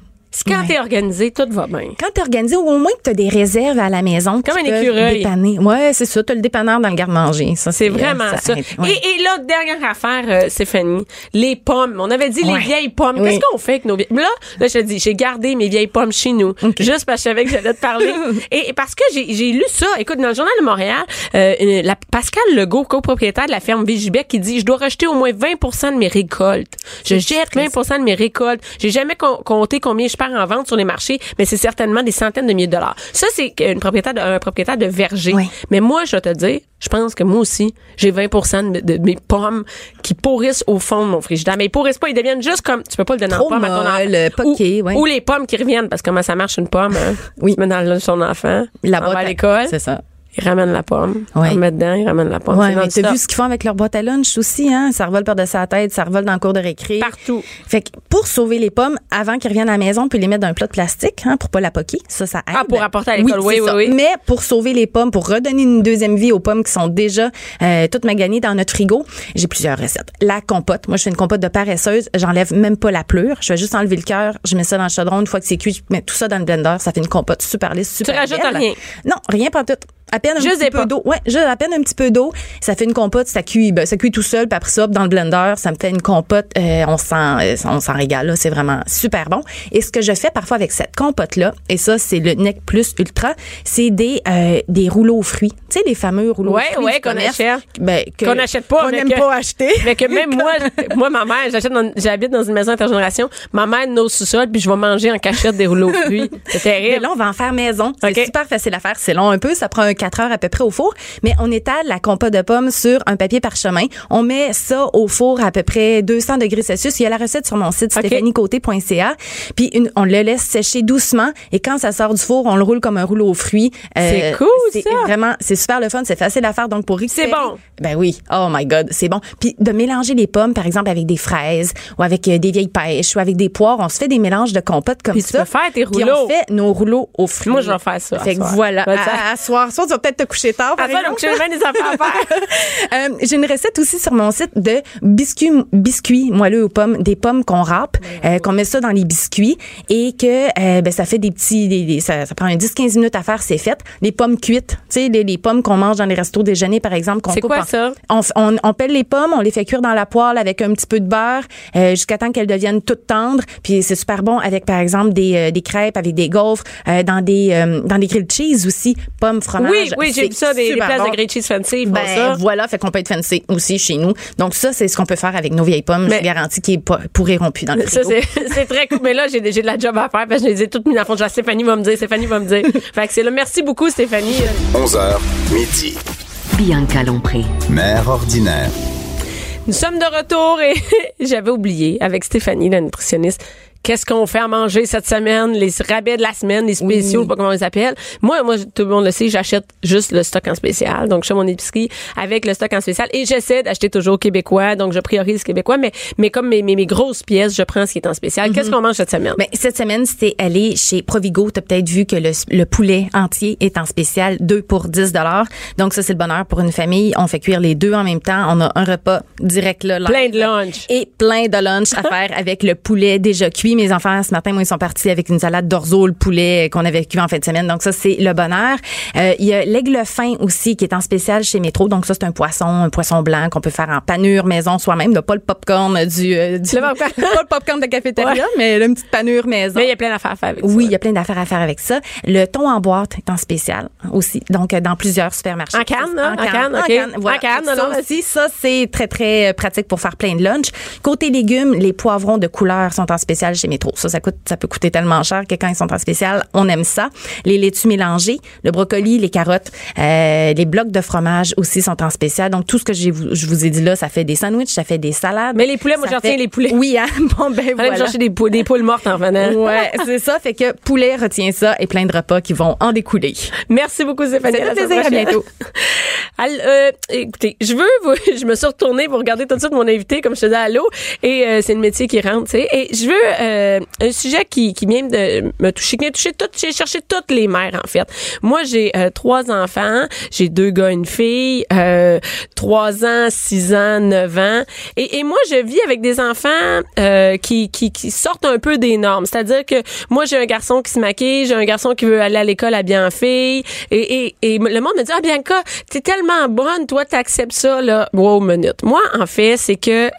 Quand Ouais. t'es organisé, tout va bien. Quand t'es organisé, au moins que t'as des réserves à la maison. Comme un écureuil. dépanner. Ouais, c'est ça. T'as le dépanneur dans le garde-manger. Ça, C'est euh, vraiment ça. Ouais. Et, et là, dernière affaire, euh, Stéphanie, les pommes. On avait dit Ouais. les vieilles pommes. Oui. Qu'est-ce qu'on fait avec nos vieilles Là, là, je te dis, j'ai gardé mes vieilles pommes chez nous, juste parce que je savais que j'allais te parler. et, et parce que j'ai lu ça. Écoute, dans le journal de Montréal, euh, la, Pascal Legault, copropriétaire de la ferme Vigibec, qui dit, je dois rejeter au moins 20 de mes récoltes. Je jette 20% de mes récoltes. J'ai jamais com- compté combien je perds en vente sur les marchés, mais c'est certainement des centaines de milliers de dollars. Ça, c'est une propriétaire de, un propriétaire de verger. Oui. Mais moi, je vais te dire, je pense que moi aussi, j'ai 20 de, de mes pommes qui pourrissent au fond de mon frigidaire. Mais ils pourrissent pas, ils deviennent juste comme, tu peux pas le donner en pomme à ton enfant. poquées, ou, ouais. ou les pommes qui reviennent, parce que comment ça marche une pomme, hein? Oui. Tu mets dans le ton enfant, La boîte à l'école, C'est ça. Ils ramènent la pomme, Ouais. on le met dedans, ils ramènent la pomme. Ouais, mais t'as vu ce qu'ils font avec leur boîte à lunch aussi, hein? Ça revole par-dessus la tête, ça revole dans le cours de récré. Partout. Fait que pour sauver les pommes, avant qu'ils reviennent à la maison, on peut les mettre dans un plat de plastique, hein, pour pas la poquer. Ça, ça aide. Ah, pour apporter à l'école, oui, oui, oui. Mais pour sauver les pommes, pour redonner une deuxième vie aux pommes qui sont déjà euh, toutes maganées dans notre frigo, j'ai plusieurs recettes. La compote. Moi, je fais une compote de paresseuse. J'enlève même pas la pleure. Je vais juste enlever le cœur. Je mets ça dans le chaudron. Une fois que c'est cuit, je mets tout ça dans le blender. Ça fait une compote super lisse, super rajoutes belle. rien? Non, rien pas tout. À peine un Juste petit peu d'eau. Ouais, juste à peine un petit peu d'eau. Ça fait une compote, ça cuit, ben, ça cuit tout seul, puis après ça, dans le blender, ça me fait une compote. euh, on s'en, euh, on s'en régale là, c'est vraiment super bon. Et ce que je fais parfois avec cette compote là, et ça c'est le Nec Plus Ultra, c'est des euh, des rouleaux aux fruits. Tu sais les fameux rouleaux Ouais, aux fruits ouais, qu'on achète. ben, Qu'on n'achète pas, qu'on n'aime pas acheter. Mais que même moi, moi, ma mère, j'achète j'habite dans une maison intergénération, ma mère nos sous-sol, puis je vais manger en cachette des rouleaux aux fruits. C'est Mais terrible. là, on va en faire maison. C'est super facile à faire. C'est long un peu. Ça prend un 4 heures à peu près au four. Mais on étale la compote de pommes sur un papier parchemin. On met ça au four à peu près 200 degrés Celsius. Il y a la recette sur mon site OK. stéphaniecoté.ca. Puis une- on le laisse sécher doucement. Et quand ça sort du four, on le roule comme un rouleau aux fruits. Euh, C'est cool, c'est ça. Vraiment, c'est super le fun. C'est facile à faire. Donc pour récupérer- bon. Ben oui. Oh my God, c'est bon. Puis de mélanger les pommes, par exemple, avec des fraises ou avec euh, des vieilles pêches ou avec des poires. On se fait des mélanges de compote comme Puis tu ça. peux faire tes Puis rouleaux. on fait nos rouleaux aux fruits. Moi, je vais faire ça à Fait que soir. voilà. Te À, à soir. Soit tu vas peut-être te coucher tard. Par À ça, donc, j'ai bien des affaires à faire. Euh, j'ai une recette aussi sur mon site de biscuits, biscuits moelleux aux pommes, des pommes qu'on râpe, euh, qu'on met ça dans les biscuits et que euh, ben, ça fait des petits, des, des- ça, ça prend un 10-15 minutes à faire, c'est fait. Des pommes cuites, tu sais, les, les pommes qu'on mange dans les restos déjeuner par exemple. qu'on C'est quoi en- ça? On, on, on pèle les pommes, on les fait cuire dans la poêle avec un petit peu de beurre euh, jusqu'à temps qu'elles deviennent toutes tendres. Puis c'est super bon avec par exemple des, euh, des crêpes, avec des gaufres, euh, dans des euh, dans des grilled cheese aussi, pommes fromage. Oui, oui, j'ai vu ça, des, places bon. de grilled cheese fancy, ils font Ben ça. voilà, fait qu'on peut être fancy aussi chez nous. Donc ça, c'est ce qu'on peut faire avec nos vieilles pommes. Mais- Je garantis qu'ils ne pourriront plus dans le Ça, frigo. c'est très cool. Mais là, j'ai j'ai de la job à faire parce que je les ai toutes mis dans le fond. Je dis, Stéphanie va me dire, Stéphanie va me dire. fait que c'est là. Merci beaucoup, Stéphanie. 11h, midi. Bianca Lompré. Mère ordinaire. Nous sommes de retour et j'avais oublié avec Stéphanie, la nutritionniste. Qu'est-ce qu'on fait à manger cette semaine? Les rabais de la semaine, les spéciaux, je sais pas comment on les appelle. Moi, moi, tout le monde le sait, j'achète juste le stock en spécial. Donc, je fais mon épicerie avec le stock en spécial et j'essaie d'acheter toujours québécois. Donc, je priorise québécois. Mais, mais comme mes, mes, mes grosses pièces, je prends ce qui est en spécial. Qu'est-ce qu'on mange cette semaine? Ben, cette semaine, c'était aller chez Provigo. Tu as peut-être vu que le, le poulet entier est en spécial, 2 pour 10 Donc ça, c'est le bonheur pour une famille. On fait cuire les deux en même temps. On a un repas direct là. Plein de lunch. Et plein de lunch à faire avec le poulet déjà cuit. Mes enfants, ce matin, moi, ils sont partis avec une salade d'orzo, le poulet qu'on avait cuit en fin de semaine. Donc ça, c'est le bonheur. Euh, Il y a l'aigle fin aussi qui est en spécial chez Métro. Donc ça, c'est un poisson, un poisson blanc qu'on peut faire en panure maison soi-même. Là, Pas le popcorn du, euh, du pas le popcorn de cafétéria, Ouais. mais une petite panure maison. Mais il y a plein d'affaires à faire avec Oui, il ça. y a plein d'affaires à faire avec ça. Le thon en boîte est en spécial aussi. Donc, euh, dans plusieurs supermarchés. En canne, là? En En canne, canne, en canne, voilà. En canne, ça aussi, ça, c'est très, très euh, pratique pour faire plein de lunch. Côté légumes, les poivrons de couleur sont en spécial chez Métro. Ça, ça coûte, ça peut coûter tellement cher que quand ils sont en spécial, on aime ça. Les laitues mélangées, le brocoli, les carottes, euh, les blocs de fromage aussi sont en spécial. Donc, tout ce que je vous ai dit là, ça fait des sandwichs, ça fait des salades. Mais les poulets, moi, j'en fait- les poulets. Oui, hein? Bon, ben voilà. chercher des, pou- des poules mortes en venant. Ouais, c'est ça. Fait que poulet retient ça et plein de repas qui vont en découler. Merci beaucoup, Stéphanie. La plaisir. À bientôt. prochaine. Al- euh, écoutez, je veux, vous- je me suis retournée pour regarder tout de suite mon invité, comme je te disais, allô, et euh, c'est le métier qui rentre, tu sais. Et je veux euh, un sujet qui, vient de me toucher, qui vient toucher toutes, j'ai cherché toutes les mères, en fait. Moi, j'ai euh, trois enfants, j'ai deux gars, une fille, euh, trois ans, six ans, neuf ans, et, moi, je vis avec des enfants qui, sortent un peu des normes. C'est-à-dire que moi, j'ai un garçon qui se maquille, j'ai un garçon qui veut aller à l'école à bien en fille, et, et, le monde me dit, ah, Bianca, t'es tellement bonne, toi, t'acceptes ça, là. Wow, minute. Moi, en fait, c'est que,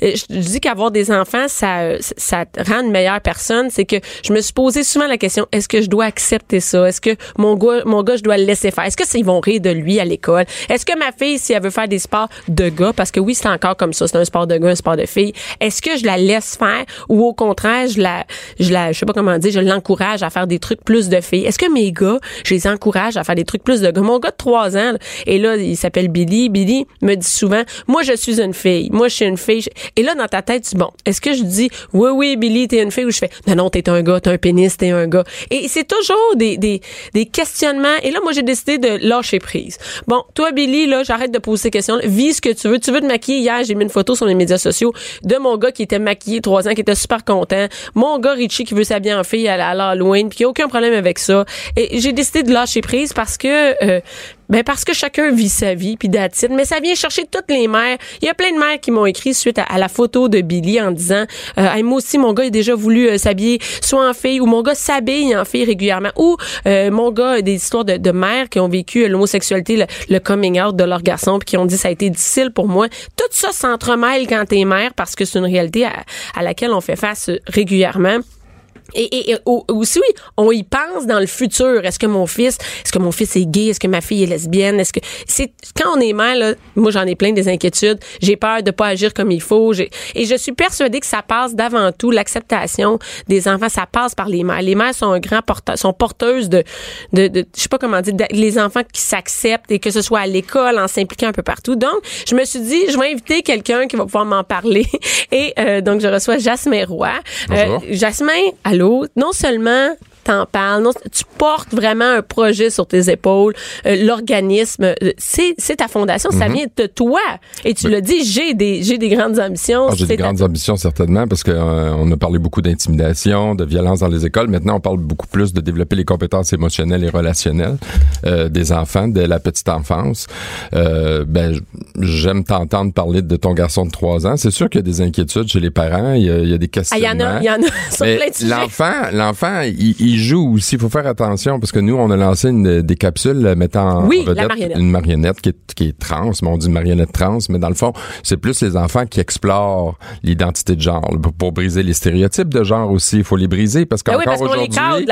je, dis qu'avoir des enfants, ça, ça rend une meilleure personne. C'est que je me suis posé souvent la question, est-ce que je dois accepter ça? Est-ce que mon gars, mon gars, je dois le laisser faire? Est-ce que ils vont rire de lui à l'école? Est-ce que ma fille, si elle veut faire des sports de gars, parce que oui, c'est encore comme ça, c'est un sport de gars, un sport de fille, est-ce que je la laisse faire ou au contraire, je la, je la, je sais pas comment dire, je l'encourage à faire des trucs plus de filles? Est-ce que mes gars, je les encourage à faire des trucs plus de gars? Mon gars de 3 ans, là, et là, il s'appelle Billy. Billy me dit souvent, moi, je suis une fille. Moi, je suis une fille. Et là, dans ta tête, tu bon, est-ce que je dis, oui, oui, Billy, t'es une fille, ou je fais, non, non, t'es un gars, t'es un pénis, t'es un gars. Et c'est toujours des, des, des questionnements. Et là, moi, j'ai décidé de lâcher prise. Bon, toi, Billy, là, j'arrête de poser ces questions. Vis ce que tu veux. Tu veux te maquiller. Hier, j'ai mis une photo sur les médias sociaux de mon gars qui était maquillé trois ans, qui était super content. Mon gars, Richie, qui veut s'habiller en fille à, à l'Halloween, puis qui a aucun problème avec ça. Et j'ai décidé de lâcher prise parce que, euh, ben parce que chacun vit sa vie, puis it. Mais ça vient chercher toutes les mères. Il y a plein de mères qui m'ont écrit suite à, la photo de Billy en disant, euh, moi aussi, mon gars a déjà voulu euh, s'habiller soit en fille, ou mon gars s'habille en fille régulièrement, ou euh, mon gars a des histoires de, mères qui ont vécu euh, l'homosexualité, le, coming out de leur garçon, puis qui ont dit ça a été difficile pour moi. Tout ça s'entremêle quand t'es mère, parce que c'est une réalité à, laquelle on fait face régulièrement. Et, et, et au- aussi, on y pense dans le futur. Est-ce que mon fils, est-ce que mon fils est gay? Est-ce que ma fille est lesbienne? Est-ce que c'est quand on est mère, là, moi j'en ai plein des inquiétudes. J'ai peur de pas agir comme il faut. Et je suis persuadée que ça passe d'avant tout l'acceptation des enfants. Ça passe par les mères. Les mères sont un grand porteur, sont porteuses de, de, de je sais pas comment dire, de- les enfants qui s'acceptent et que ce soit à l'école, en s'impliquant un peu partout. Donc, je me suis dit, je vais inviter quelqu'un qui va pouvoir m'en parler. Et euh, donc, je reçois Jasmin Roy. Bonjour. Jasmin, allô? Non seulement t'en parles, non, tu portes vraiment un projet sur tes épaules, euh, l'organisme, euh, c'est, ta fondation, ça Mhm. vient de toi. Et tu l'as dit, j'ai des, j'ai des grandes ambitions. Ah, J'ai des grandes ambitions certainement parce que euh, on a parlé beaucoup d'intimidation, de violence dans les écoles. Maintenant, on parle beaucoup plus de développer les compétences émotionnelles et relationnelles euh, des enfants dès la petite enfance. Ben, j'aime t'entendre parler de ton garçon de 3 ans. C'est sûr qu'il y a des inquiétudes chez les parents. Il y a, il y a des Ah, il y questionnements. en a, il y en a l'enfant, l'enfant, il, il joue aussi. Il faut faire attention parce que nous, on a lancé une, des capsules euh, mettant Oui, en vedette la marionnette. une marionnette qui est, qui est trans. Mais on dit marionnette trans, mais dans le fond, c'est plus les enfants qui explorent l'identité de genre pour, pour briser les stéréotypes de genre aussi. Il faut les briser parce oui, qu'encore qu'on les aujourd'hui,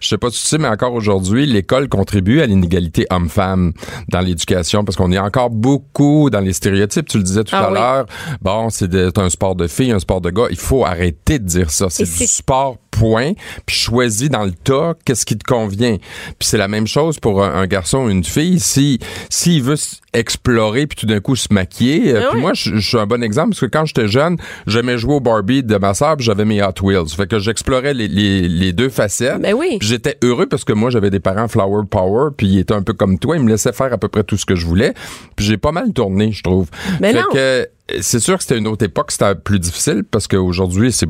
je sais pas si tu sais, mais encore aujourd'hui, l'école contribue à l'inégalité homme-femme dans l'éducation parce qu'on est encore beaucoup dans les stéréotypes. Tu le disais tout Ah à oui. l'heure. Bon, c'est un sport de filles, un sport de gars. Il faut arrêter de dire ça. C'est du sport, point. Puis choisis dans le tas qu'est-ce qui te convient? Puis c'est la même chose pour un, un garçon ou une fille. Si s'il veut s- explorer puis tout d'un coup se maquiller. euh, Ah puis moi, je, je suis un bon exemple parce que quand j'étais jeune, j'aimais jouer au Barbie de ma sœur, puis j'avais mes Hot Wheels. Fait que j'explorais les, les, les deux facettes. Ben oui. J'étais heureux parce que moi, j'avais des parents flower power, puis ils étaient un peu comme toi. Ils me laissaient faire à peu près tout ce que je voulais. Puis j'ai pas mal tourné, je trouve. Mais fait non. que euh, c'est sûr que c'était une autre époque, c'était plus difficile parce qu'aujourd'hui, c'est,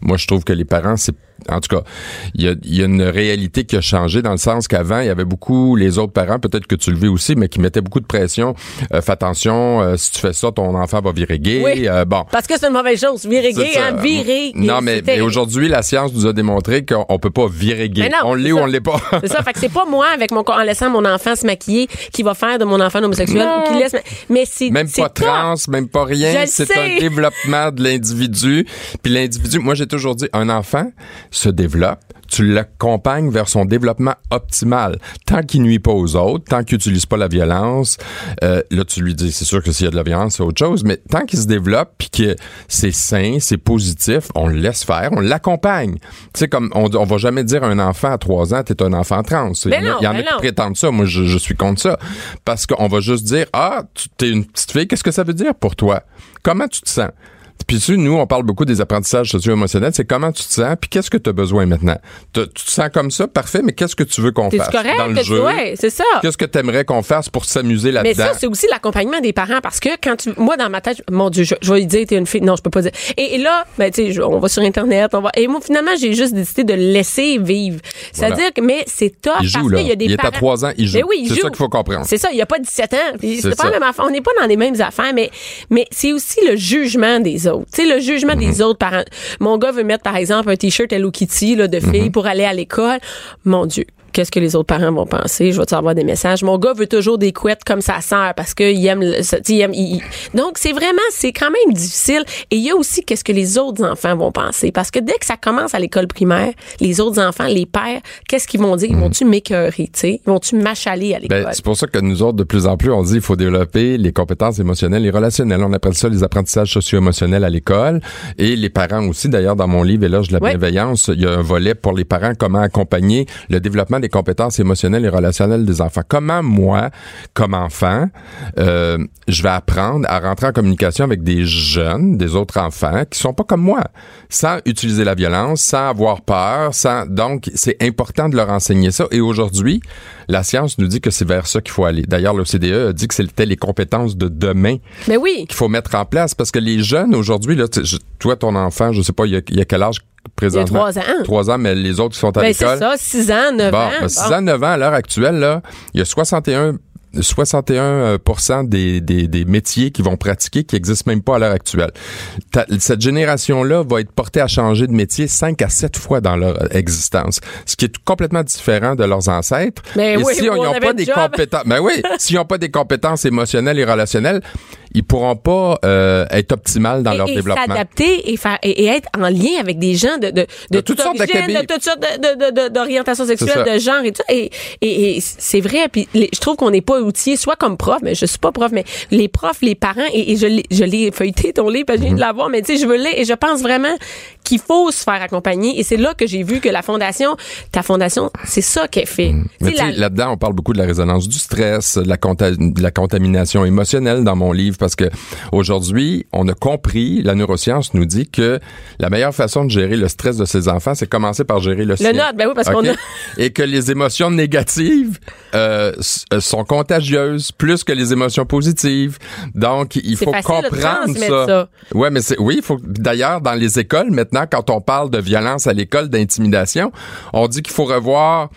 moi, je trouve que les parents, c'est, en tout cas, il y a, il y a une réalité qui a changé dans le sens qu'avant, il y avait beaucoup, les autres parents, peut-être que tu le vis aussi, mais qui mettaient beaucoup de pression. Euh, fais attention, euh, si tu fais ça, ton enfant va virer gay. Oui. Euh, bon. Parce que c'est une mauvaise chose. Virer gay, hein, virer. Non, mais, aujourd'hui, la science nous a démontré qu'on on peut pas virer gay. Mais non, on l'est ou on l'est pas. C'est ça, fait que c'est pas moi avec mon en laissant mon enfant se maquiller qui va faire de mon enfant un homosexuel ou qui laisse mais c'est Même pas trans, même pas rien. C'est un développement de l'individu. Puis l'individu, moi j'ai toujours dit, un enfant se développe. Tu l'accompagnes vers son développement optimal. Tant qu'il nuit pas aux autres, tant qu'il utilise pas la violence, euh, là tu lui dis, c'est sûr que s'il y a de la violence, c'est autre chose, mais tant qu'il se développe puis que c'est sain, c'est positif, on le laisse faire, on l'accompagne. Tu sais, comme on, on va jamais dire à un enfant à 3 ans, t'es un enfant trans. Il y en a- non, il y en a qui non. prétendent ça. Moi, je, je suis contre ça. Parce qu'on va juste dire, ah, tu t'es une petite fille, qu'est-ce que ça veut dire pour toi? Comment tu te sens? Puis tu nous, on parle beaucoup des apprentissages socio-émotionnels. C'est comment tu te sens, puis qu'est-ce que tu as besoin maintenant? Te- tu te sens comme ça, parfait, mais qu'est-ce que tu veux qu'on fasse correct? dans le jeu? ouais, c'est ça. Qu'est-ce que tu aimerais qu'on fasse pour s'amuser Mais là-dedans? ça, c'est aussi l'accompagnement des parents parce que quand tu, moi, dans ma tête, mon Dieu, je, je vais lui dire, t'es une fille. Non, je peux pas dire. Et, et là, ben, tu sais, on va sur Internet, on va, et moi, finalement, j'ai juste décidé de le laisser vivre. Voilà. C'est-à-dire que, mais c'est top Il joue, parce qu'il y a des Il est à parents. trois ans, il joue. Mais oui, il C'est joue. ça qu'il faut comprendre. C'est ça, il y a pas 17 ans. C'est pas la même affaire. On n'est pas dans les mêmes affaires, mais, mais c'est aussi le jugement des autres. Tu sais, le jugement des Mhm. autres parents. Mon gars veut mettre, par exemple, un t-shirt Hello Kitty, là, de fille Mhm. pour aller à l'école. Mon Dieu. Qu'est-ce que les autres parents vont penser? Je vais-tu avoir des messages? Mon gars veut toujours des couettes comme sa sœur parce qu'il aime, le- il aime, il- il- donc c'est vraiment, c'est quand même difficile. Et il y a aussi qu'est-ce que les autres enfants vont penser. Parce que dès que ça commence à l'école primaire, les autres enfants, les pères, qu'est-ce qu'ils vont dire? Ils vont-tu m'écœurer, tu sais? Ils vont-tu m'achaler à l'école? Mhm. Ben, c'est pour ça que nous autres, de plus en plus, on dit qu'il faut développer les compétences émotionnelles et relationnelles. On appelle ça les apprentissages socio-émotionnels à l'école. Et les parents aussi, d'ailleurs, dans mon livre Éloge de la Ouais. bienveillance, il y a un volet pour les parents, comment accompagner le développement des compétences émotionnelles et relationnelles des enfants. Comment moi, comme enfant, euh, je vais apprendre à rentrer en communication avec des jeunes, des autres enfants qui sont pas comme moi, sans utiliser la violence, sans avoir peur, sans donc c'est important de leur enseigner ça. Et aujourd'hui, la science nous dit que c'est vers ça qu'il faut aller. D'ailleurs, l'OCDE a dit que c'était les compétences de demain Mais oui. qu'il faut mettre en place parce que les jeunes aujourd'hui, là, tu- toi, ton enfant, je sais pas, il y a, il y a quel âge? Présentement? trois ans. Trois ans, mais les autres qui sont à Ben, c'est l'école. ça, 6 ans, 9 Bon, ans. ben, 6 Bon. ans, 9 ans, à l'heure actuelle, là, il y a 61 61 euh, pourcent des, des, des métiers qui vont pratiquer qui existent même pas à l'heure actuelle. Cette génération-là va être portée à changer de métier 5 à 7 fois dans leur existence, ce qui est complètement différent de leurs ancêtres. Ben Et oui, si où ils on n'ont pas des job. compétences, ben oui, s'ils n'ont pas des compétences émotionnelles et relationnelles, ils pourront pas euh, être optimales dans et, leur et développement. s'adapter et faire et, et être en lien avec des gens de de, de, De toutes sortes de toutes sortes d'orientation sexuelle, de genre et tout. Et, et, et c'est vrai. Puis les- je trouve qu'on n'est pas outillé, soit comme prof, mais je suis pas prof, mais les profs, les parents et, et je l'ai je l'ai feuilleté ton livre, parce que je Mhm. viens de l'avoir, mais tu sais, je veux lire et je pense vraiment qu'il faut se faire accompagner. Et c'est là que j'ai vu que la fondation, ta fondation, c'est ça qu'elle fait. Mais Tu tu sais, sais, la- là-dedans, on parle beaucoup de la résonance du stress, de la, conta- de la contamination émotionnelle dans mon livre, parce que aujourd'hui, on a compris, la neuroscience nous dit que la meilleure façon de gérer le stress de ses enfants, c'est commencer par gérer le, sien. nôtre, ben oui, parce qu'on a- Et que les émotions négatives euh, euh, sont contagieuses plus que les émotions positives. Donc, il faut comprendre ça. Ouais, mais c'est oui, il faut d'ailleurs dans les écoles maintenant quand on parle de violence à l'école, d'intimidation, on dit qu'il faut revoir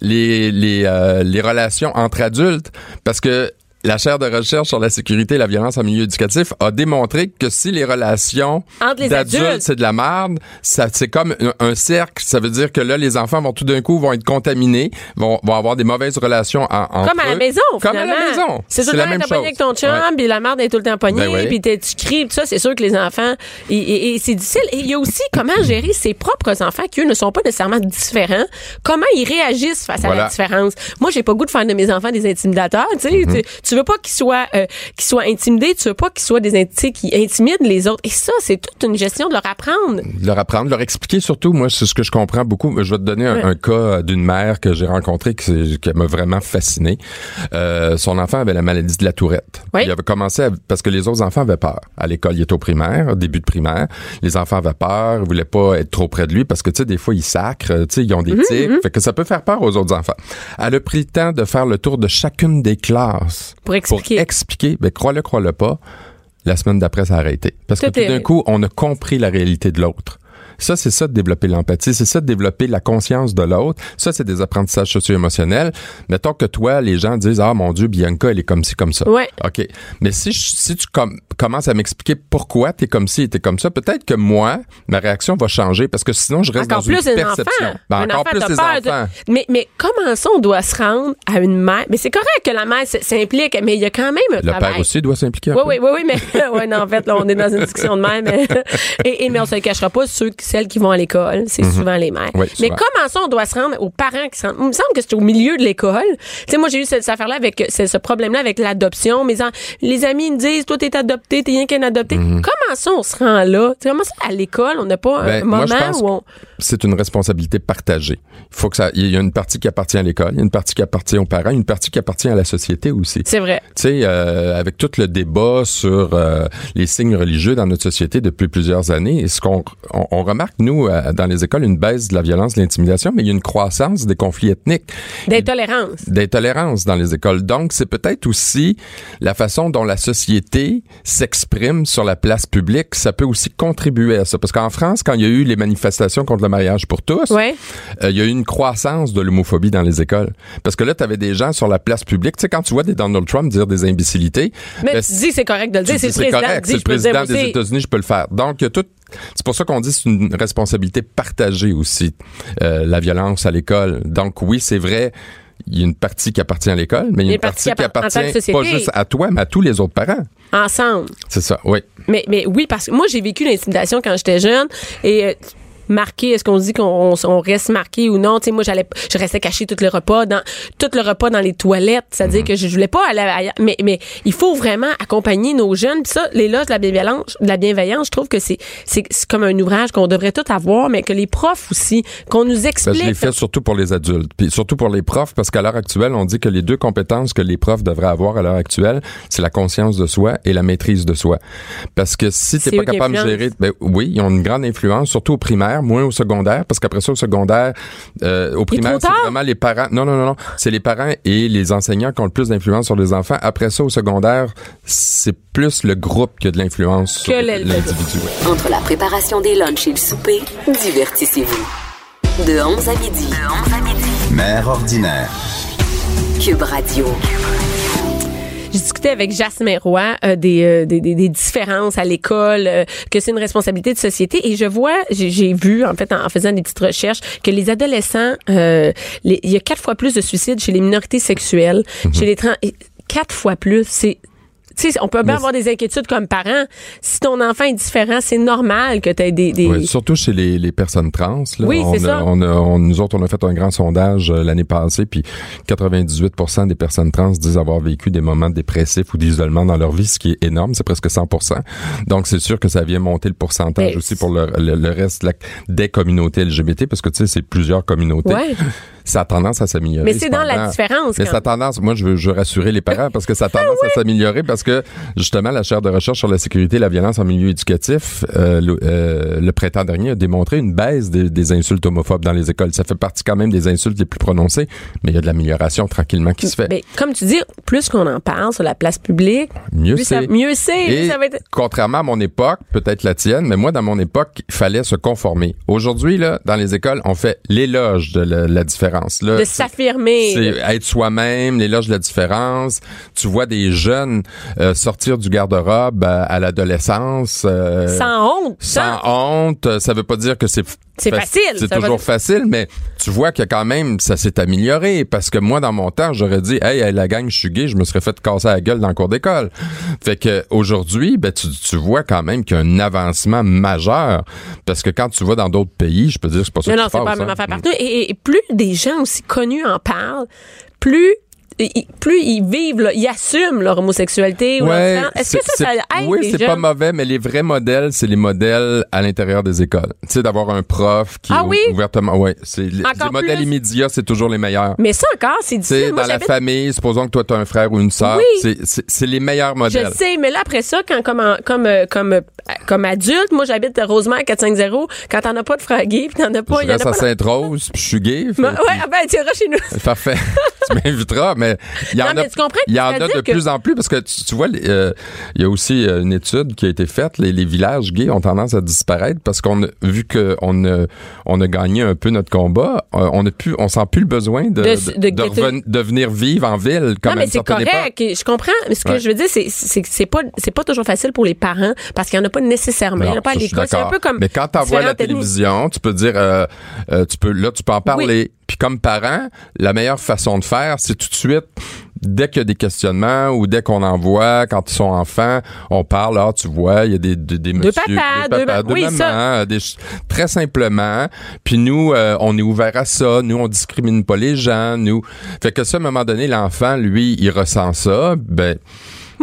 les les euh, les relations entre adultes parce que la chaire de recherche sur la sécurité et la violence en milieu éducatif a démontré que si les relations Entre les d'adultes adultes. c'est de la merde, ça c'est comme un, un cercle, ça veut dire que là les enfants vont tout d'un coup vont être contaminés, vont, vont avoir des mauvaises relations en, entre Comme à la eux. maison, Comme finalement. à la maison. C'est tout le la temps même t'as pogné chose. avec ton chum, puis la merde est tout le temps pognée, Ben oui. puis tu cries, puis ça, c'est sûr que les enfants, et, et- et c'est difficile. Et il y a aussi comment gérer ses propres enfants qui, eux, ne sont pas nécessairement différents. Comment ils réagissent face à la différence. Moi, j'ai pas le goût de faire de mes enfants des intimidateurs, tu sais. Mm-hmm. Tu veux pas qu'ils soient, euh, qu'ils soient intimidés, tu veux pas qu'ils soient des, in- tu sais, qui intimident les autres. Et ça, c'est toute une gestion de leur apprendre. de leur apprendre, de leur expliquer surtout. Moi, c'est ce que je comprends beaucoup. Je vais te donner un, Ouais. un cas d'une mère que j'ai rencontrée qui, m'a vraiment fasciné. Euh, son enfant avait la maladie de la Tourette. Oui. Il avait commencé à- parce que les autres enfants avaient peur. À l'école, il était au primaire, début de primaire. Les enfants avaient peur, ils voulaient pas être trop près de lui parce que tu sais des fois ils sacrent, tu sais ils ont des tics, fait que ça peut faire peur aux autres enfants. Elle a pris le temps de faire le tour de chacune des classes Pour expliquer. Pour expliquer, ben crois-le, crois-le pas. La semaine d'après, ça a arrêté. Parce Tout que tout d'un coup, on a compris la réalité de l'autre. Ça, c'est ça de développer l'empathie, c'est ça de développer la conscience de l'autre. Ça, c'est des apprentissages socio-émotionnels. Mettons que toi, les gens disent, ah mon Dieu, Bianca, elle est comme ci, comme ça. Ouais. OK. Mais si, je- si tu com- commences à m'expliquer pourquoi t'es comme ci et t'es comme ça, peut-être que moi, ma réaction va changer parce que sinon, je reste Encore dans une plus les perception. enfants. Ben, encore enfant, plus les peur de- enfants. Mais, mais comment ça, on doit se rendre à une mère? Mais c'est correct que la mère s'implique, mais il y a quand même un Le travail. père aussi doit s'impliquer Oui, oui, oui, oui, mais ouais, non, en fait, là, on est dans une discussion de même. Mais, et, et- mais on se le cachera pas, ceux, celles qui vont à l'école, c'est souvent les mères. Mhm. Mais comment ça, on doit se rendre aux parents qui se rendent? Il me semble que c'est au milieu de l'école. Tu sais, moi, j'ai eu cette, cette affaire-là avec ce, ce problème-là avec l'adoption. Mes les amis me disent, toi, t'es adopté, t'es rien qu'un adopté. Comment ça, on se rend là? Tu sais, comment ça, à l'école, on n'a pas Mhm. Ben, un moi, moment où on. C'est une responsabilité partagée. Il faut que ça, il y a une partie qui appartient à l'école, il y a une partie qui appartient aux parents, une partie qui appartient à la société aussi. C'est vrai. Tu sais, euh, avec tout le débat sur euh, les signes religieux dans notre société depuis plusieurs années, ce qu'on on, on remarque nous euh, dans les écoles une baisse de la violence, de l'intimidation, mais il y a une croissance des conflits ethniques D'intolérance. d'intolérance dans les écoles. Donc, c'est peut-être aussi la façon dont la société s'exprime sur la place publique. Ça peut aussi contribuer à ça. Parce qu'en France, quand il y a eu les manifestations contre le mariage pour tous, Ouais. euh, il y a eu une croissance de l'homophobie dans les écoles. Parce que là, tu avais des gens sur la place publique. Tu sais, quand tu vois des Donald Trump dire des imbécilités, Mais ben, tu dis c'est correct de le dire. C'est le président correct, c'est le président des. États-Unis, je peux le faire. Donc, il y a tout. C'est pour ça qu'on dit que c'est une responsabilité partagée aussi, euh, la violence à l'école. Donc, oui, c'est vrai. Il y a une partie qui appartient à l'école, mais il y a une partie qui appartient pas juste à toi, mais à tous les autres parents. Ensemble. C'est ça, oui. Mais, mais oui, parce que moi, j'ai vécu l'intimidation quand j'étais jeune et euh, marqué, est-ce qu'on dit qu'on on, on reste marqué ou non? Tu sais, moi, j'allais, je restais caché tout le repas dans, tout le repas dans les toilettes. C'est-à-dire que je voulais pas aller ailleurs. Mais, mais il faut vraiment accompagner nos jeunes. Puis ça, les loges de la bienveillance, de la bienveillance, je trouve que c'est, c'est, comme un ouvrage qu'on devrait tout avoir, mais que les profs aussi, qu'on nous Ben, explique. je l'ai fait surtout pour les adultes, puis surtout pour les profs, parce qu'à l'heure actuelle, on dit que les deux compétences que les profs devraient avoir à l'heure actuelle, c'est la conscience de soi et la maîtrise de soi. Parce que si t'es pas capable de gérer, ben oui, ils ont une grande influence, surtout au primaire, moins au secondaire, parce qu'après ça, au secondaire, euh, au primaire, c'est vraiment les parents. Non, non, non, non, c'est les parents et les enseignants qui ont le plus d'influence sur les enfants. Après ça, au secondaire, c'est plus le groupe qui a de l'influence sur l'individu. ouais. Entre la préparation des lunchs et le souper, divertissez-vous. De 11 à midi. De 11 à midi. Mère ordinaire. Cube Radio. J'ai discuté avec Jasmin Roy euh, des, euh, des, des- des différences à l'école, euh, que c'est une responsabilité de société. Et je vois, j'ai vu, en fait, en, en faisant des petites recherches, que les adolescents, euh, les- il y a quatre fois plus de suicides chez les minorités sexuelles, chez les trans... Quatre fois plus, c'est sais, on peut bien avoir des inquiétudes comme parents. Si ton enfant est différent, c'est normal que tu aies des, des... Ouais, surtout chez les, les personnes trans. Là. Oui, on c'est ça. On a, on- nous autres, on a fait un grand sondage euh, l'année passée, puis 98% des personnes trans disent avoir vécu des moments dépressifs ou d'isolement dans leur vie, ce qui est énorme, c'est presque 100% Donc, c'est sûr que ça vient monter le pourcentage Mais aussi pour le, le, le reste la- des communautés LGBT, parce que, tu sais, c'est plusieurs communautés. Ouais. Ça a tendance à s'améliorer. Mais c'est dans la différence, Mais ça a tendance, moi, je veux, je veux rassurer les parents parce que ça a tendance à s'améliorer parce que, justement, la chaire de recherche sur la sécurité et la violence en milieu éducatif, euh, le, euh, le printemps dernier, a démontré une baisse des, des insultes homophobes dans les écoles. Ça fait partie quand même des insultes les plus prononcées, mais il y a de l'amélioration tranquillement qui se fait. Ben, comme tu dis, plus qu'on en parle sur la place publique, Mieux c'est. mieux c'est. Être... contrairement à mon époque, peut-être la tienne, mais moi, dans mon époque, il fallait se conformer. Aujourd'hui, là, dans les écoles, on fait l'éloge de la, la différence. Là, de s'affirmer. c'est être soi-même, l'éloge de la différence. Tu vois des jeunes euh, sortir du garde-robe à, à l'adolescence. euh, Sans honte. sans honte. Ça veut pas dire que c'est C'est fac- facile, C'est toujours dire- facile, mais tu vois que quand même, ça s'est amélioré. Parce que moi, dans mon temps, j'aurais dit, hey, hey, la gang, je suis gay, je me serais fait casser la gueule dans le cours d'école. Fait que aujourd'hui, ben, tu, tu vois quand même qu'il y a un avancement majeur. Parce que quand tu vas dans d'autres pays, je peux dire c'est pas ça Non, non, c'est pas la même hein. affaire partout. Et, et plus des gens aussi connus en parlent, plus plus ils vivent, là, ils assument leur homosexualité ou Ouais, leur. Est-ce que ça, ça aide Oui, c'est pas mauvais, mais les vrais modèles, c'est les modèles à l'intérieur des écoles. Tu sais, d'avoir un prof qui Ah oui? ouvertement, ouais, c'est les, modèles immédiats, c'est toujours les meilleurs. Mais ça encore, c'est Tu sais, difficile. Moi, dans la famille, supposons que toi, tu as un frère ou une sœur, Oui. c'est- les meilleurs modèles. Je sais, mais là, après ça, quand, comme, en- comme, euh, comme, euh, comme adulte, moi, j'habite à Rosemère 450, quand t'en as pas de frère gay, puis t'en as pas, Je il y en a reste à Sainte-Rose, puis je suis gay. fait Ouais, que- ah ben, tu iras chez nous. Parfait. tu m'inviteras, mais il y en Non, a, il y en que a de que- plus en plus parce que tu, tu vois, euh, il y a aussi euh, une étude qui a été faite. Les, les villages gays ont tendance à disparaître parce qu'on a vu que on a, on a gagné un peu notre combat. euh, on a plus, on sent plus le besoin de De- de, de- de de- reven- de venir vivre en ville comme non, mais c'est époque. correct. Je comprends. Mais ce que Ouais. je veux dire, c'est, c'est, c'est pas, c'est pas toujours facile pour les parents parce qu'il y en a pas nécessairement. il y en a pas à l'école. C'est un peu comme. Mais quand tu vois la télévision, tu peux dire, euh, euh, tu peux, là, tu peux en parler. Puis comme parent, la meilleure façon de faire, c'est tout de suite, dès qu'il y a des questionnements ou dès qu'on en voit, quand ils sont enfants, on parle, ah, tu vois, il y a des, des, des Deux messieurs, papas, des papas, ma- deux oui, euh, des très simplement. Puis nous, euh, on est ouvert à ça. Nous, on discrimine pas les gens. Nous, fait que ça, à un moment donné, l'enfant, lui, il ressent ça. Ben,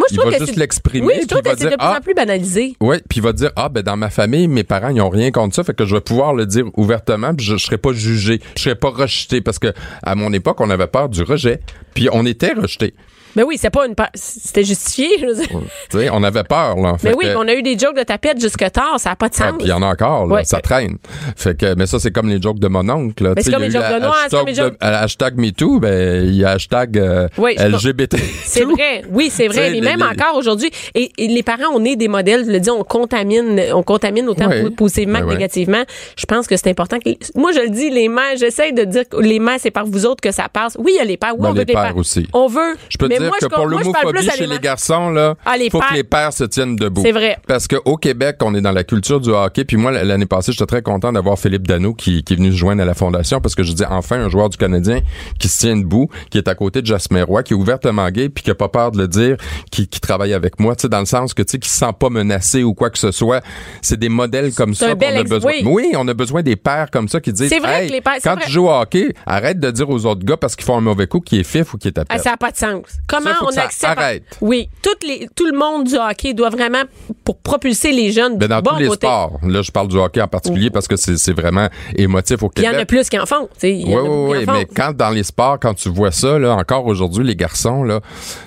Moi, je il trouve va que juste l'exprimer, Oui, je trouve que c'est de dire, plus ah, en plus banalisé. oui, puis il va dire ah ben dans ma famille mes parents ils ont rien contre ça fait que je vais pouvoir le dire ouvertement puis je, je serai pas jugé, je serai pas rejeté parce que à mon époque on avait peur du rejet puis on était rejeté. Mais oui, c'est pas une. C'était justifié, je on avait peur là. Fait Mais oui, que- on a eu des jokes de tapette jusque tard, ça n'a pas de Ah, sens. il y en a encore, là, Ouais. ça traîne. Fait que, mais ça, c'est comme les jokes de mon oncle. Là. Mais c'est comme les jokes de Noir, c'est comme les hashtag jokes- de- à hashtag MeToo, ben, il y a hashtag euh, Oui, LGBT. C'est vrai, oui, c'est vrai. Mais les- même les- encore aujourd'hui, et, et les parents, on est des modèles, je le dis, on contamine, on contamine autant po- positivement que négativement. Je pense que c'est important que, moi, je le dis, les mères, j'essaie de dire que les mères, c'est par vous autres que ça passe. Oui, il y a les pères, oui, Ben, on veut les pères aussi. On veut. Je peux te mais dire moi, que je, pour l'homophobie chez les garçons, là, Ah, les faut pères. que les pères se tiennent debout. C'est vrai. Parce qu'au Québec, on est dans la culture du hockey. Puis moi, l'année passée, j'étais très content d'avoir Philippe Dano qui, qui est venu se joindre à la fondation parce que je dis enfin un joueur du Canadien qui se tient debout, qui est à côté de Jasmin Roy, qui est ouvertement gay puis qui a pas peur de le dire, qui, qui travaille avec moi, tu sais, dans le sens que tu sais, qui se sent pas menacé ou quoi que ce soit. C'est des modèles comme ça qu'on a besoin. oui. on a besoin des pères comme ça qui disent, C'est vrai Hey, que les pères- quand vrai. tu joues au hockey, arrête de dire aux autres gars parce qu'ils font un mauvais coup qui est fif ou qui est à Ah, ça n'a pas de sens. Comment Ça, on que ça accepte. arrête. Oui. Toutes les, tout le monde du hockey doit vraiment, pour propulser les jeunes, Ben, dans bon tous les côté. sports. Là, je parle du hockey en particulier parce que c'est vraiment émotif au Il y Québec. en a plus qui en font. Oui, oui, oui, font. mais quand dans les sports, quand tu vois ça, là, encore aujourd'hui, les garçons, là,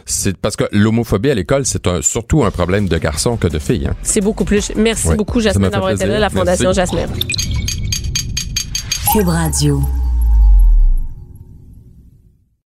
c'est parce que l'homophobie à l'école, c'est un, surtout un problème de garçons que de filles. Hein. C'est beaucoup plus. Merci Oui, beaucoup, Jasmine, d'avoir été là, la Fondation Merci. Jasmine. Cube Radio.